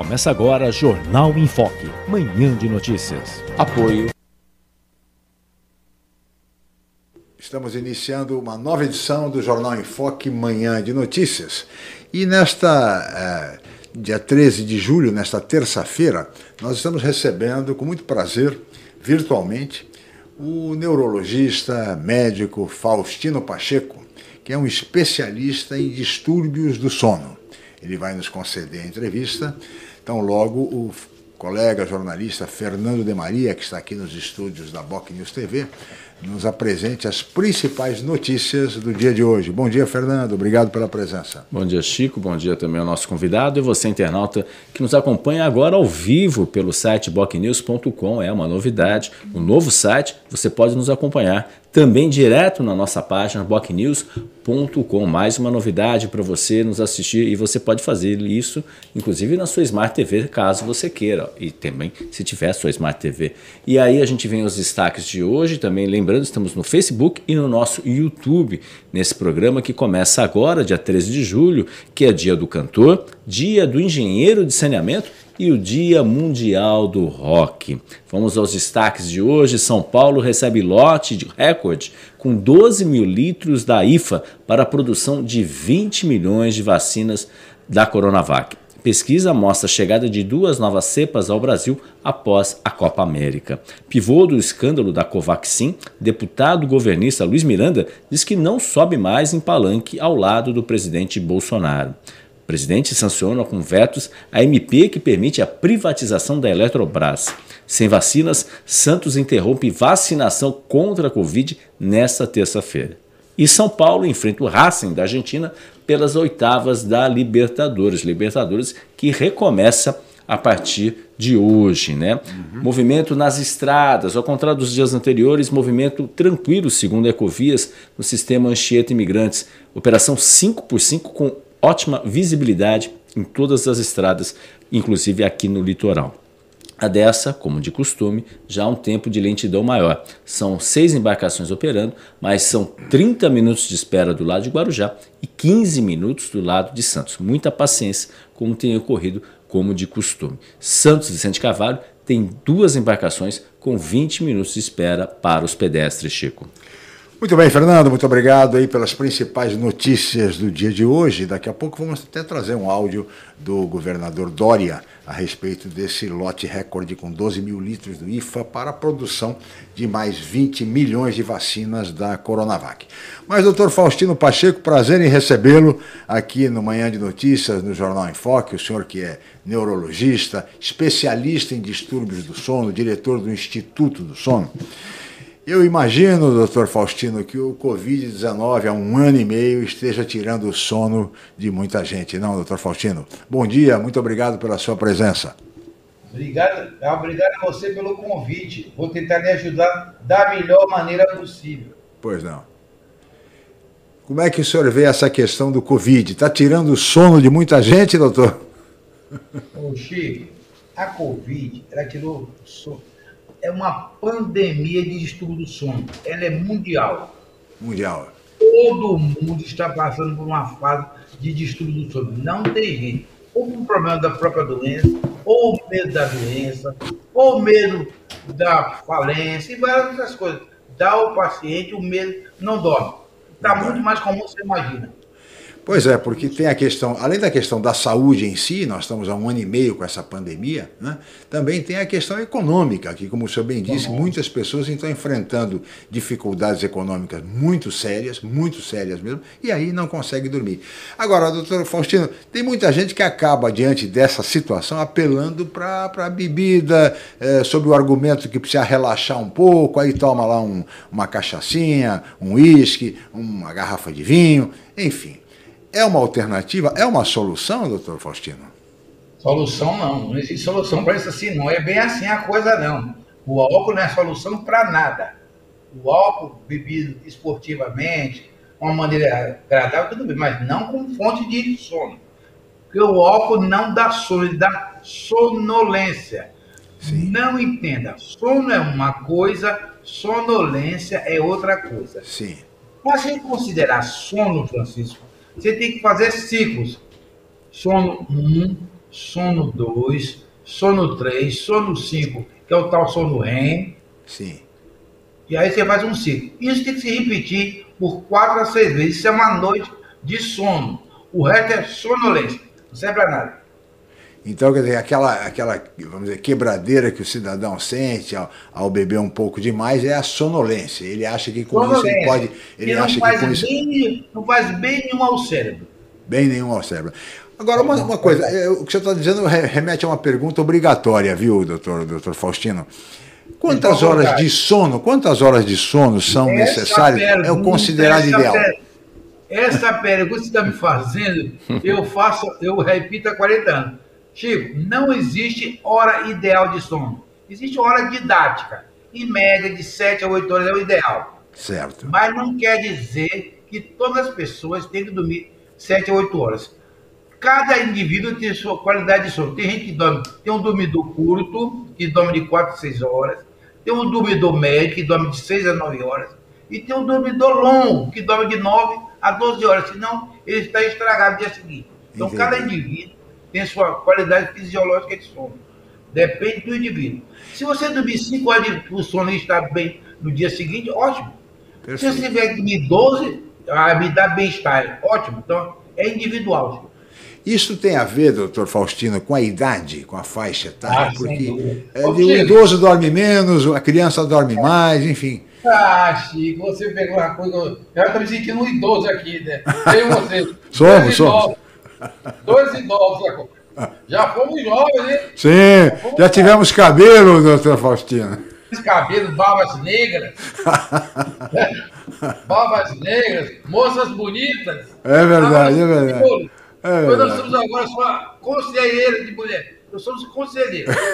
Começa agora Jornal em Foque, manhã de notícias. Apoio. Estamos iniciando uma nova edição do Jornal em Foque, manhã de notícias. E nesta é, dia 13 de julho, nesta terça-feira, nós estamos recebendo com muito prazer, virtualmente, o neurologista médico Faustino Pacheco, que é um especialista em distúrbios do sono. Ele vai nos conceder a entrevista então, logo, o colega jornalista Fernando de Maria, que está aqui nos estúdios da Boc News TV, nos apresente as principais notícias do dia de hoje. Bom dia, Fernando. Obrigado pela presença. Bom dia, Chico. Bom dia também ao nosso convidado e você, internauta, que nos acompanha agora ao vivo pelo site bocnews.com. É uma novidade. Um novo site. Você pode nos acompanhar também direto na nossa página bocnews.com. Mais uma novidade para você nos assistir e você pode fazer isso, inclusive na sua Smart TV, caso você queira, e também se tiver sua Smart TV. E aí a gente vem os destaques de hoje, também lembrando, estamos no Facebook e no nosso YouTube, nesse programa que começa agora, dia 13 de julho, que é dia do cantor, dia do engenheiro de saneamento e o Dia Mundial do Rock. Vamos aos destaques de hoje. São Paulo recebe lote de recorde com 12 mil litros da IFA para a produção de 20 milhões de vacinas da Coronavac. Pesquisa mostra a chegada de duas novas cepas ao Brasil após a Copa América. Pivô do escândalo da Covaxin, deputado governista Luiz Miranda diz que não sobe mais em palanque ao lado do presidente Bolsonaro presidente sanciona com vetos a MP que permite a privatização da Eletrobras. Sem vacinas, Santos interrompe vacinação contra a Covid nesta terça-feira. E São Paulo enfrenta o Racing da Argentina pelas oitavas da Libertadores. Libertadores que recomeça a partir de hoje, né? Uhum. Movimento nas estradas, ao contrário dos dias anteriores, movimento tranquilo, segundo a Ecovias, no sistema Anchieta Imigrantes. Operação 5 por 5 com ótima visibilidade em todas as estradas, inclusive aqui no litoral. A dessa, como de costume, já há um tempo de lentidão maior. São seis embarcações operando, mas são 30 minutos de espera do lado de Guarujá e 15 minutos do lado de Santos. Muita paciência, como tem ocorrido como de costume. Santos Vicente Cavalho tem duas embarcações com 20 minutos de espera para os pedestres, Chico. Muito bem, Fernando, muito obrigado aí pelas principais notícias do dia de hoje. Daqui a pouco vamos até trazer um áudio do governador Dória a respeito desse lote recorde com 12 mil litros do IFA para a produção de mais 20 milhões de vacinas da Coronavac. Mas, doutor Faustino Pacheco, prazer em recebê-lo aqui no Manhã de Notícias, no Jornal em Foque, o senhor que é neurologista, especialista em distúrbios do sono, diretor do Instituto do Sono. Eu imagino, doutor Faustino, que o Covid-19 há um ano e meio esteja tirando o sono de muita gente, não, doutor Faustino? Bom dia, muito obrigado pela sua presença. Obrigado, obrigado a você pelo convite. Vou tentar lhe ajudar da melhor maneira possível. Pois não. Como é que o senhor vê essa questão do Covid? Está tirando o sono de muita gente, doutor? Ô, Chico, a Covid, ela tirou sono é uma pandemia de distúrbio do sono. Ela é mundial. Mundial. Todo mundo está passando por uma fase de distúrbio do sono. Não tem jeito. Ou um problema da própria doença, ou medo da doença, ou medo da falência e várias outras coisas. Dá ao paciente o medo, não dorme. Está muito mais comum você imagina. Pois é, porque tem a questão, além da questão da saúde em si, nós estamos há um ano e meio com essa pandemia, né? também tem a questão econômica, que, como o senhor bem disse, muitas pessoas estão enfrentando dificuldades econômicas muito sérias, muito sérias mesmo, e aí não conseguem dormir. Agora, doutor Faustino, tem muita gente que acaba, diante dessa situação, apelando para a bebida, é, sob o argumento que precisa relaxar um pouco, aí toma lá um, uma cachaçinha, um uísque, uma garrafa de vinho, enfim. É uma alternativa? É uma solução, doutor Faustino? Solução não, não existe solução para isso assim, não é bem assim a coisa não. O álcool não é solução para nada. O álcool bebido esportivamente, uma maneira agradável, tudo bem, mas não com fonte de sono. Porque o álcool não dá sono, ele dá sonolência. Sim. Não entenda, sono é uma coisa, sonolência é outra coisa. Sim. Para você considerar sono, Francisco, você tem que fazer ciclos. Sono 1, sono 2, sono 3, sono 5, que é o tal sono REM. Sim. E aí você faz um ciclo. Isso tem que se repetir por 4 a 6 vezes. Isso é uma noite de sono. O resto é sonolência. Não serve para nada. Então, quer dizer, aquela, aquela vamos dizer, quebradeira que o cidadão sente ao, ao beber um pouco demais é a sonolência. Ele acha que com isso ele pode. Ele não acha faz que com bem, isso. Não faz bem nenhum ao cérebro. Bem nenhum ao cérebro. Agora, uma, uma coisa, é, o que você está dizendo remete a uma pergunta obrigatória, viu, doutor, doutor Faustino? Quantas horas de sono, quantas horas de sono são essa necessárias? Pergunta, é o considerado ideal. Per... Essa pergunta que você está me fazendo, eu faço, eu repito há 40 anos. Chico, não existe hora ideal de sono. Existe hora didática. Em média, de 7 a 8 horas é o ideal. Certo. Mas não quer dizer que todas as pessoas têm que dormir 7 a 8 horas. Cada indivíduo tem sua qualidade de sono. Tem gente que dorme, tem um dormidor curto, que dorme de 4 a 6 horas. Tem um dormidor médio, que dorme de 6 a 9 horas. E tem um dormidor longo, que dorme de 9 a 12 horas. Senão, ele está estragado no dia seguinte. Então, Entendi. cada indivíduo tem sua qualidade fisiológica de sono. Depende do indivíduo. Se você dormir 5 horas de o sono e estar bem no dia seguinte, ótimo. Perfeito. Se você tiver que dormir 12, ah, me dá bem-estar, ótimo. Então, é individual. Isso tem a ver, doutor Faustino, com a idade, com a faixa etária? Ah, porque é, o idoso dorme menos, a criança dorme mais, enfim. Ah, Chico, você pegou uma coisa. Eu estou me sentindo um idoso aqui, né? Tem você. somos, somos. Dois idosos Já fomos jovens, hein? Sim, já, já tivemos cabelo, doutor Faustino. Cabelos, barbas negras. barbas negras, moças bonitas. É verdade, é verdade. É verdade. Nós somos agora só conselheiros de mulher. Nós somos conselheiros.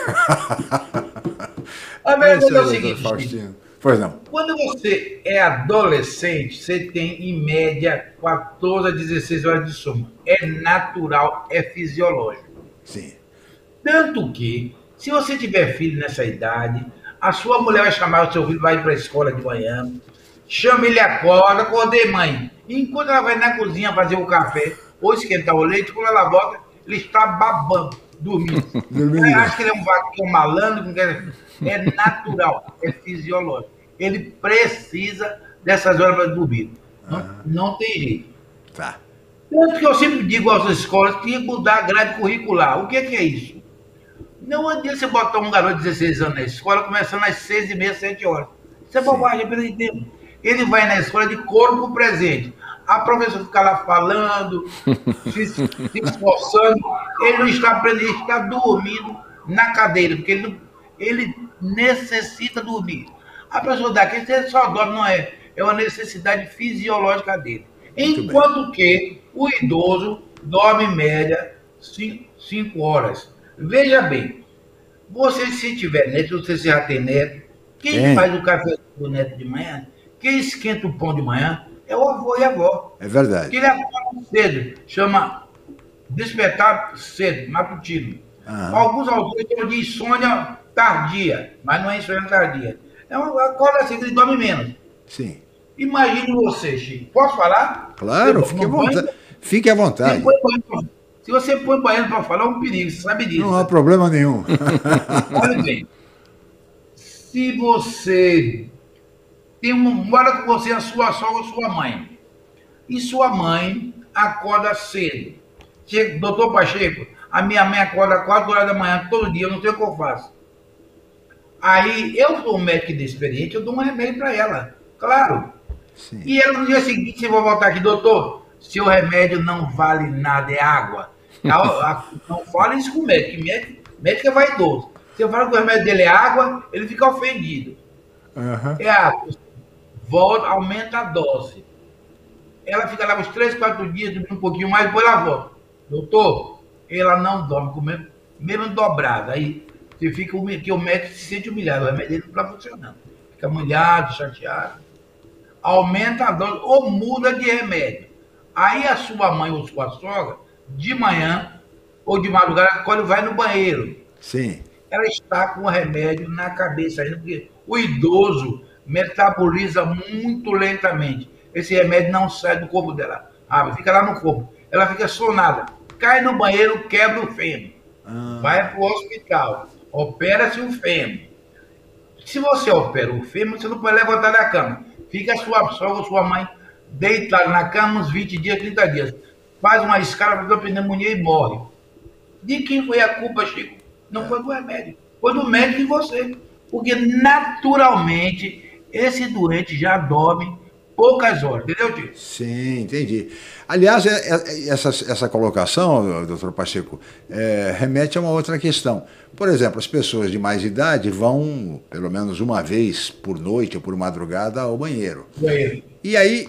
A verdade é, é o seguinte. Faustino. Pois não. Quando você é adolescente, você tem em média 14 a 16 horas de sono. É natural, é fisiológico. Sim. Tanto que, se você tiver filho nessa idade, a sua mulher vai chamar o seu filho, vai para a escola de manhã, chama ele acorda, acordei mãe. enquanto ela vai na cozinha fazer o café ou esquentar o leite, quando ela volta, ele está babando, dormindo. dormindo. Acho que ele é um vaquinho malandro, é natural, é fisiológico. Ele precisa dessas horas para dormir. Não, ah. não tem jeito. Tá. Tanto que eu sempre digo às escolas que mudar a grade curricular. O que é, que é isso? Não adianta você botar um garoto de 16 anos na escola começando às 6 e meia, 7 horas. Isso é bobagem, pelo tempo. Ele vai na escola de corpo presente. A professora fica lá falando, se, se esforçando. Ele não está aprendendo, ele está dormindo na cadeira, porque ele ele necessita dormir. A pessoa daqui só dorme, não é? É uma necessidade fisiológica dele. Muito Enquanto bem. que o idoso dorme em média 5 horas. Veja bem, você se tiver neto, você já tem neto, quem faz o café do neto de manhã, quem esquenta o pão de manhã, é o avô e a avó. É verdade. Que ele acorda cedo, chama despertar cedo, matutino. Alguns autores chamam de insônia tardia, mas não é insônia tardia. É uma acorda assim ele dorme menos. Sim. Imagine você, Chico. Posso falar? Claro, fique à vontade. Fique à vontade. Se você põe banheiro para falar, é um perigo, você sabe disso. Não há problema nenhum. Olha bem. Se você tem um, mora com você a sua sogra ou sua mãe, e sua mãe acorda cedo. Chega, doutor Pacheco, a minha mãe acorda 4 horas da manhã todo dia, eu não sei o que eu faço. Aí eu sou um médico inexperiente, eu dou um remédio para ela, claro. Sim. E ela no dia seguinte, você vai voltar aqui, doutor, seu remédio não vale nada, é água. Não fala isso com o médico, médico, médico é vaidoso. Se eu falo que o remédio dele é água, ele fica ofendido. Uhum. É água. Volta, aumenta a dose. ela fica lá uns três, quatro dias, dormindo um pouquinho mais, depois ela volta. Doutor, ela não dorme, com mesmo, mesmo dobrada. Aí você fica, que o médico se sente humilhado, o remédio não está funcionando. Fica humilhado, chateado. Aumenta a dose ou muda de remédio. Aí a sua mãe ou sua sogra, de manhã ou de madrugada, quando vai no banheiro. Sim. Ela está com o remédio na cabeça ainda, porque o idoso metaboliza muito lentamente. Esse remédio não sai do corpo dela. Ah, fica lá no corpo. Ela fica sonada. Cai no banheiro, quebra o fêmur. Ah. Vai para o hospital. Opera-se o fêmur. Se você opera o fêmur, você não pode levantar da cama. Fica a sua sogra, sua mãe, deitada na cama uns 20 dias, 30 dias. Faz uma escala para pneumonia e morre. De quem foi a culpa, Chico? Não foi do remédio. Foi do médico e você. Porque naturalmente esse doente já dorme poucas horas, entendeu, tio? Sim, entendi. Aliás, é, é, essa, essa colocação, doutor Pacheco, é, remete a uma outra questão. Por exemplo, as pessoas de mais idade vão, pelo menos uma vez por noite ou por madrugada, ao banheiro. Banheiro. E aí,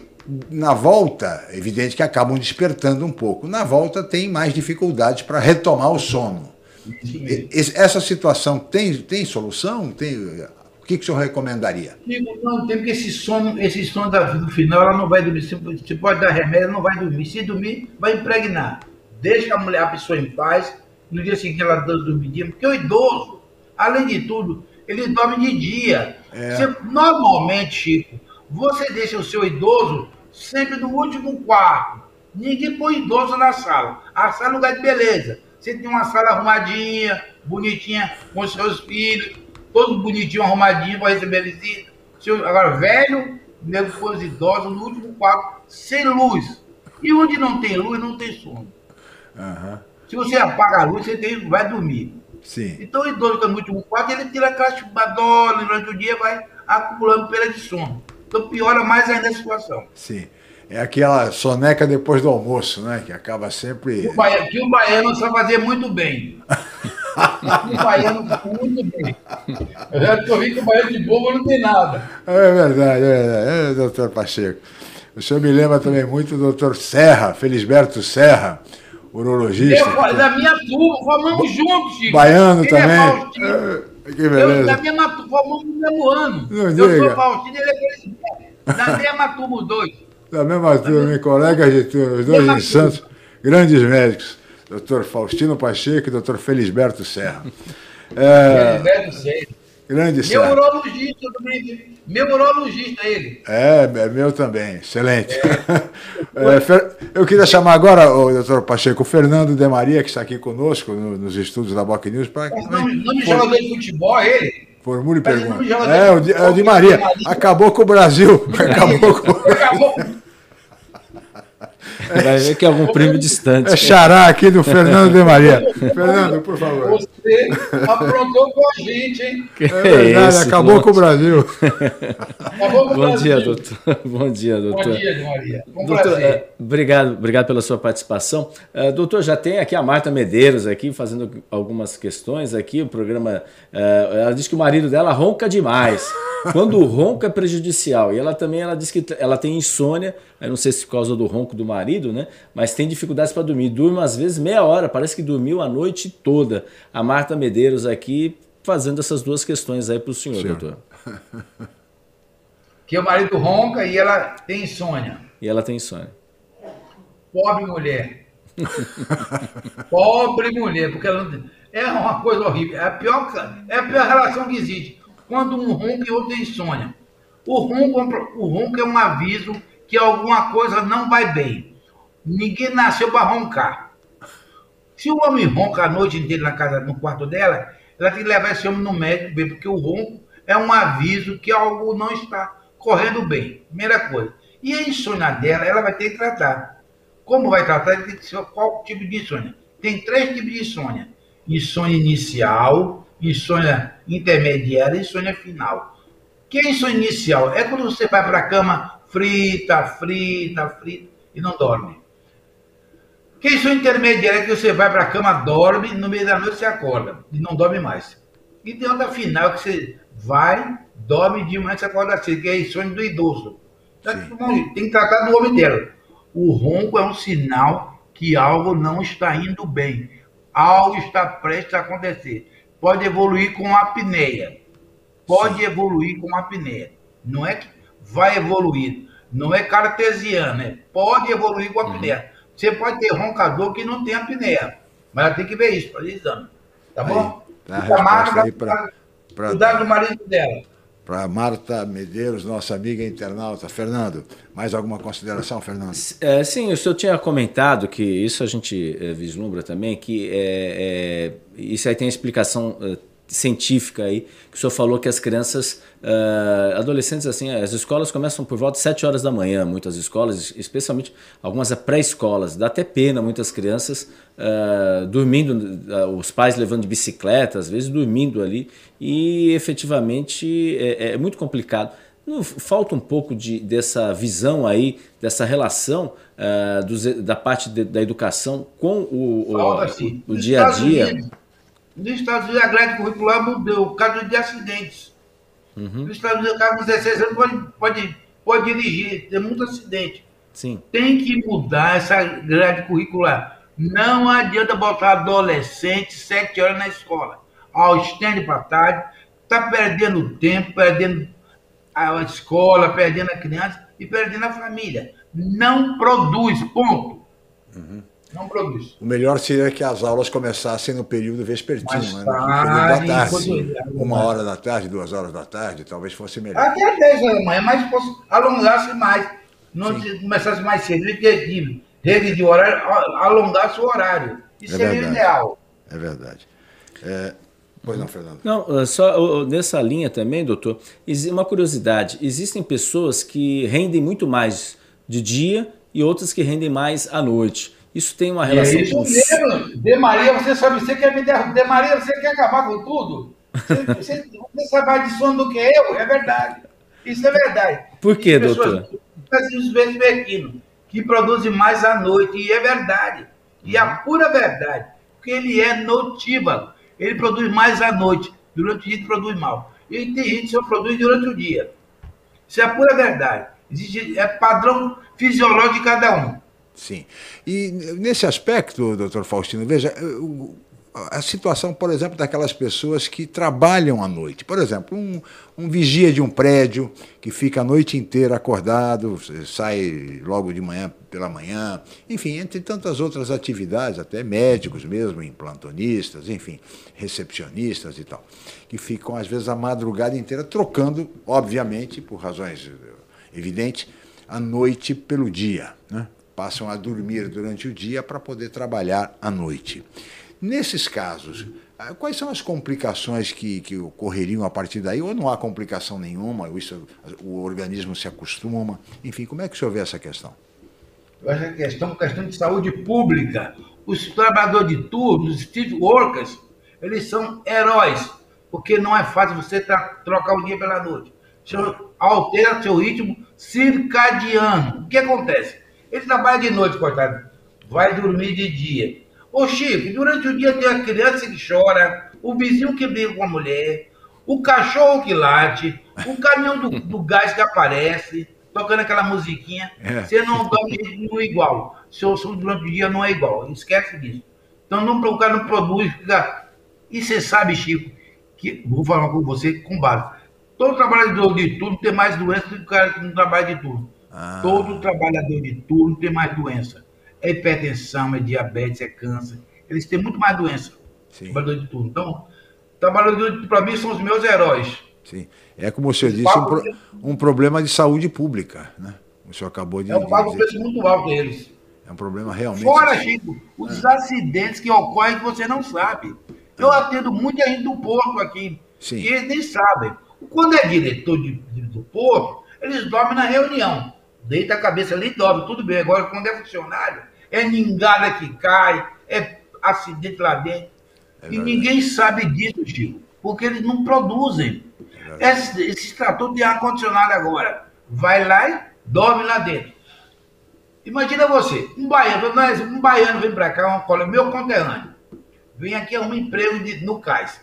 na volta, é evidente que acabam despertando um pouco. Na volta, tem mais dificuldades para retomar o sono. Essa situação tem, tem solução? Tem, que, que o senhor recomendaria? Digo, não, tem porque esse sono, esse sono da, do final, ela não vai dormir. Se, pode dar remédio, ela não vai dormir. Se dormir, vai impregnar. Deixa a mulher, a pessoa em paz. No dia seguinte ela dorme dia. Porque o idoso, além de tudo, ele dorme de dia. É. Você, normalmente, Chico, você deixa o seu idoso sempre no último quarto. Ninguém põe idoso na sala. A sala é lugar de beleza. Você tem uma sala arrumadinha, bonitinha, com seus filhos todo bonitinho, arrumadinho para receber a visita. Agora, velho, nego os idosos no último quarto, sem luz. E onde não tem luz, não tem sono. Uhum. Se você apaga a luz, você tem, vai dormir. Sim. Então o idoso que é no último quarto, ele tira aquela chupadona durante o dia vai acumulando perda de sono. Então piora mais ainda a situação. Sim. É aquela soneca depois do almoço, né? Que acaba sempre. O baiano, que o baiano sabe fazer muito bem. o baiano muito bem. Eu já ouvi que o baiano de bobo não tem nada. É verdade, é verdade. É, doutor Pacheco. O senhor me lembra também muito do doutor Serra, Felisberto Serra, urologista. Eu, da minha turma, formamos juntos, Chico. Baiano ele é também. É, que beleza. Eu, da minha turma, formamos no mesmo ano. Não eu diga. sou Faustino e ele é Felisberto. Da mesma turma, os dois. Da mesma turma, colegas de turma, os dois em Santos, grandes médicos doutor Faustino Pacheco e doutor Felisberto Serra. É, Felisberto Serra. Grande Meu urologista também. Meu urologista, ele. É, é meu também. Excelente. É. é, eu queria chamar agora, o doutor Pacheco, o Fernando de Maria, que está aqui conosco no, nos estudos da Boc News. Mas não, não me jogador de futebol, ele? Formule pergunta. É, o de, é o de Maria. Acabou com o Brasil. Acabou com. Acabou. Vai ver que é algum primo distante. É xará aqui do Fernando de Maria. Fernando, por favor. Você aprontou com a gente, hein? É verdade, esse, acabou com o Brasil. Acabou com Bom Brasil. dia, doutor. Bom dia, doutor. Bom dia, Maria. Um doutor, é, obrigado, obrigado pela sua participação. Uh, doutor, já tem aqui a Marta Medeiros aqui fazendo algumas questões aqui. O programa, uh, ela diz que o marido dela ronca demais. Quando ronca é prejudicial. E ela também ela diz que ela tem insônia, eu não sei se por causa do ronco do marido, né? Mas tem dificuldades para dormir. Durma às vezes meia hora, parece que dormiu a noite toda. A Marta Medeiros aqui fazendo essas duas questões aí para o senhor, doutor. Que o marido ronca e ela tem insônia. E ela tem insônia. Pobre mulher. Pobre mulher, porque ela não... é uma coisa horrível. É a pior, é a pior relação que existe quando um ronco e outro tem insônia. O ronco, o ronco é um aviso que alguma coisa não vai bem. Ninguém nasceu para roncar. Se o homem ronca a noite inteira na casa, no quarto dela, ela tem que levar esse homem no médico, porque o ronco é um aviso que algo não está correndo bem. Primeira coisa. E a insônia dela, ela vai ter que tratar. Como vai tratar? Tem que ser qual tipo de insônia? Tem três tipos de insônia: insônia inicial, insônia intermediária e insônia final. Que é insônia inicial? É quando você vai para a cama frita, frita, frita e não dorme. Que insônia intermediária é que você vai para a cama, dorme, no meio da noite você acorda e não dorme mais. E tem outra final que você vai, dorme de manhã você acorda cedo, que é insônia do idoso. Então, tem que tratar do homem dela. O ronco é um sinal que algo não está indo bem. Algo está prestes a acontecer. Pode evoluir com apneia. Pode Sim. evoluir com apneia. Não é que vai evoluir. Não é cartesiano, é pode evoluir com apneia. Uhum. Você pode ter roncador que não tem apneia. Mas ela tem que ver isso, fazer exame. Tá bom? Aí, tá a marca pra, cuidar do marido dela para Marta Medeiros, nossa amiga internauta. Fernando, mais alguma consideração, Fernando? É, sim, o senhor tinha comentado que isso a gente é, vislumbra também, que é, é, isso aí tem explicação é, científica aí, que o senhor falou que as crianças, uh, adolescentes, assim, as escolas começam por volta de 7 horas da manhã, muitas escolas, especialmente algumas pré-escolas. Dá até pena muitas crianças uh, dormindo, uh, os pais levando de bicicleta, às vezes dormindo ali, e efetivamente é, é muito complicado. Não, falta um pouco de, dessa visão aí, dessa relação uh, da parte de, da educação com o, o, o, o dia a dia. Nos Estados Unidos, a grade curricular mudou por causa de acidentes. Uhum. Nos Estados Unidos, o cara com 16 anos pode, pode, pode dirigir, tem muito acidente. Sim. Tem que mudar essa grade curricular. Não adianta botar adolescente sete horas na escola. Ao estende para tarde, está perdendo tempo, perdendo a escola, perdendo a criança e perdendo a família. Não produz, ponto. Uhum. Não produz. O melhor seria que as aulas começassem no período vespertino, né? no período da tarde. Uma hora da tarde, duas horas da tarde, talvez fosse melhor. Até 10 horas da manhã, mas fosse, alongasse mais. Não começasse mais cedo, de regra de horário, alongasse o horário. Isso é seria o ideal. É verdade. É, Pois não, Fernando. Não, só nessa linha também, doutor, uma curiosidade: existem pessoas que rendem muito mais de dia e outras que rendem mais à noite. Isso tem uma relação. É isso mesmo. De Maria, você sabe, você quer me derrubar. De Maria, você quer acabar com tudo? Você, você, você sabe mais de sono do que eu, é verdade. Isso é verdade. Por quê, doutor? Os vespertinos, que produzem mais à noite, e é verdade. E a pura verdade, porque ele é notívago. Ele produz mais à noite, durante o dia ele produz mal. E tem gente que só produz durante o dia. Isso é a pura verdade. Existe, é padrão fisiológico de cada um. Sim. E nesse aspecto, doutor Faustino, veja, a situação, por exemplo, daquelas pessoas que trabalham à noite. Por exemplo, um, um, vigia de um prédio que fica a noite inteira acordado, sai logo de manhã pela manhã, enfim, entre tantas outras atividades, até médicos mesmo, implantonistas, enfim, recepcionistas e tal, que ficam às vezes a madrugada inteira trocando, obviamente, por razões evidentes, a noite pelo dia. Né? Passam a dormir durante o dia para poder trabalhar à noite. Nesses casos, ah, quais são as complicações que, que ocorreriam a partir daí? Ou não há complicação nenhuma, isso, o organismo se acostuma? Enfim, como é que o senhor vê essa questão? Eu acho que a questão é questão de saúde pública. Os trabalhadores de turno, os street workers, eles são heróis, porque não é fácil você trocar o dia pela noite. Você altera seu ritmo circadiano. O que acontece? Ele trabalha de noite, coitado. Vai dormir de dia. Ô Chico, durante o dia tem a criança que chora, o vizinho que briga com a mulher, o cachorro que late, o caminhão do, do gás que aparece, tocando aquela musiquinha. É. Você não dorme no igual. Seu som durante o dia não é igual. Esquece disso. Então não, o cara não produz. Fica... E você sabe, Chico, que vou falar com você com base. Todo trabalhador de turno tem mais doença do que o cara que não trabalha de turno. Ah. Todo trabalhador de turno tem mais doença. É hipertensão, é diabetes, é câncer. Eles têm muito mais doença. Sim. Trabalhador de turno. Então, trabalhadores, para mim, são os meus heróis. Sim. É como o senhor disse, um, pro, um, problema de saúde pública, né? O senhor acabou de. É um pago preço muito alto deles. É um problema realmente. Fora, Chico, os é. acidentes que ocorrem que você não sabe. Eu é. atendo muita gente do porto aqui. Sim. E eles nem sabem. Quando é diretor de, de, do porto, eles dormem na reunião deita a cabeça ali e dorme, tudo bem. Agora, quando é funcionário, é ningada que cai, é acidente lá dentro. É e ninguém sabe disso, Chico, porque eles não produzem. É esse, esse trator de ar-condicionado agora, vai lá e dorme lá dentro. Imagina você, um baiano, um baiano vem para cá, um colega, meu conterrâneo, vem aqui a um emprego de, no cais.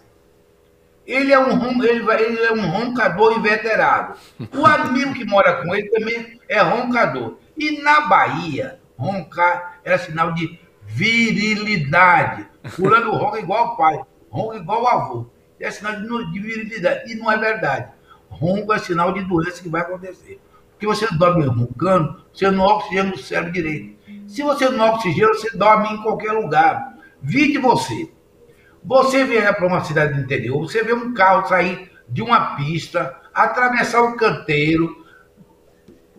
Ele é um, ele, ele é um roncador inveterado. O amigo que mora com ele também é roncador. E na Bahia, Roncar é sinal de virilidade. Fulano ronca igual o pai, ronca igual o avô. É sinal de, de virilidade. E não é verdade. Ronco é sinal de doença que vai acontecer. Porque você dorme roncando, você não oxigena o cérebro direito. Se você não oxigena, você dorme em qualquer lugar. Vide você. Você vier para uma cidade do interior, você vê um carro sair de uma pista, atravessar um canteiro,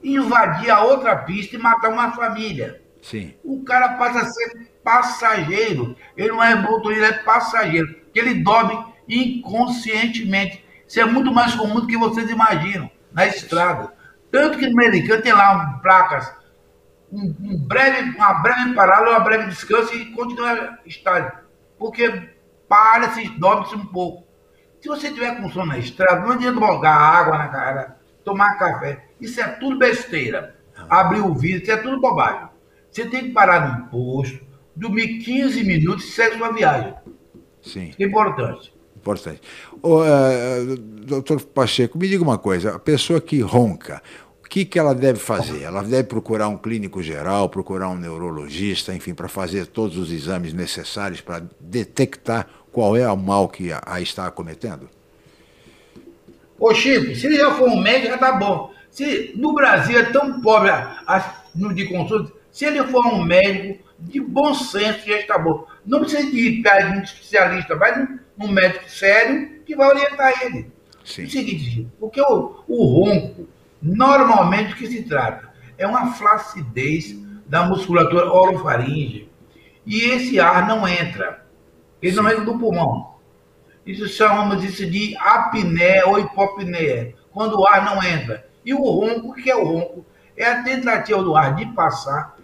invadir a outra pista e matar uma família. Sim. O cara passa a ser passageiro. Ele não é motorista, ele é passageiro. Ele dorme inconscientemente. Isso é muito mais comum do que vocês imaginam na estrada. Tanto que no americano tem lá placas, um, um breve, uma breve parada, uma breve descanso e continua estádio. Porque para-se, dorme-se um pouco. Se você tiver com sono na estrada, não adianta jogar água na cara, tomar café. Isso é tudo besteira. Abrir o vidro, isso é tudo bobagem. Você tem que parar no posto, dormir 15 minutos e segue sua viagem. Sim. É importante. Importante. Ô, uh, doutor Pacheco, me diga uma coisa: a pessoa que ronca, o que, que ela deve fazer? Ela deve procurar um clínico geral, procurar um neurologista, enfim, para fazer todos os exames necessários para detectar qual é o mal que a, a está cometendo? Ô Chico, se ele já for um médico, já tá bom. Se no Brasil é tão pobre a, a, no de consulta, se ele for um médico de bom senso, já está bom. Não precisa de ir para um especialista, vai num, num, médico sério que vai orientar ele. Sim. É o seguinte, porque o, o ronco, normalmente o que se trata é uma flacidez da musculatura orofaringe e esse ar não entra. Sim. não entra no pulmão. Isso chamamos isso de apneia ou hipopneia, quando o ar não entra. E o ronco, o que é o ronco? É a tentativa do ar de passar,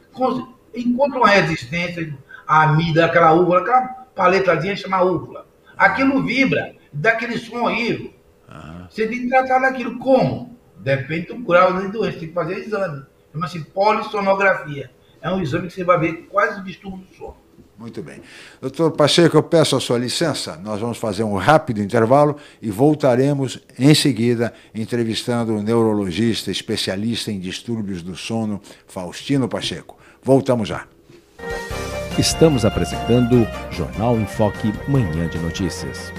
encontra uma resistência, a amida, aquela úvula, aquela paletazinha chama úvula. Aquilo vibra, dá aquele som horrível. Uhum. Você tem que tratar daquilo. Como? Depende do grau da doença, tem que fazer exame. Chama-se polissonografia. É um exame que você vai ver quais os distúrbios do sono. Muito bem. Doutor Pacheco, eu peço a sua licença. Nós vamos fazer um rápido intervalo e voltaremos em seguida entrevistando o neurologista especialista em distúrbios do sono, Faustino Pacheco. Voltamos já. Estamos apresentando Jornal em Foque, Manhã de Notícias.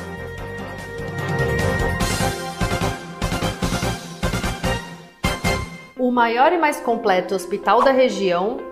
O maior e mais completo hospital da região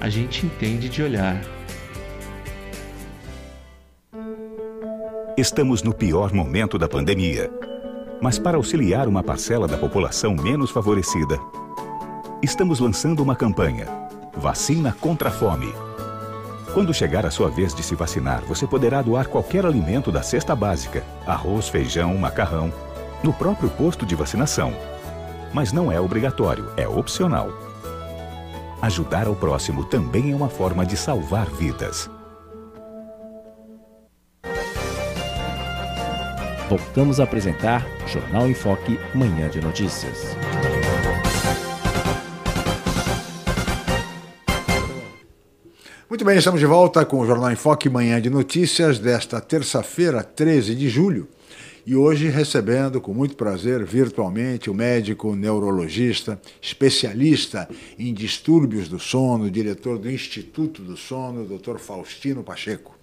a gente entende de olhar. Estamos no pior momento da pandemia. Mas para auxiliar uma parcela da população menos favorecida, estamos lançando uma campanha: Vacina contra a Fome. Quando chegar a sua vez de se vacinar, você poderá doar qualquer alimento da cesta básica, arroz, feijão, macarrão, no próprio posto de vacinação. Mas não é obrigatório, é opcional. Ajudar ao próximo também é uma forma de salvar vidas. Voltamos a apresentar Jornal em Foque, Manhã de Notícias. Muito bem, estamos de volta com o Jornal em Foque Manhã de Notícias desta terça-feira, 13 de julho. E hoje recebendo com muito prazer virtualmente o médico neurologista, especialista em distúrbios do sono, diretor do Instituto do Sono, Dr. Faustino Pacheco.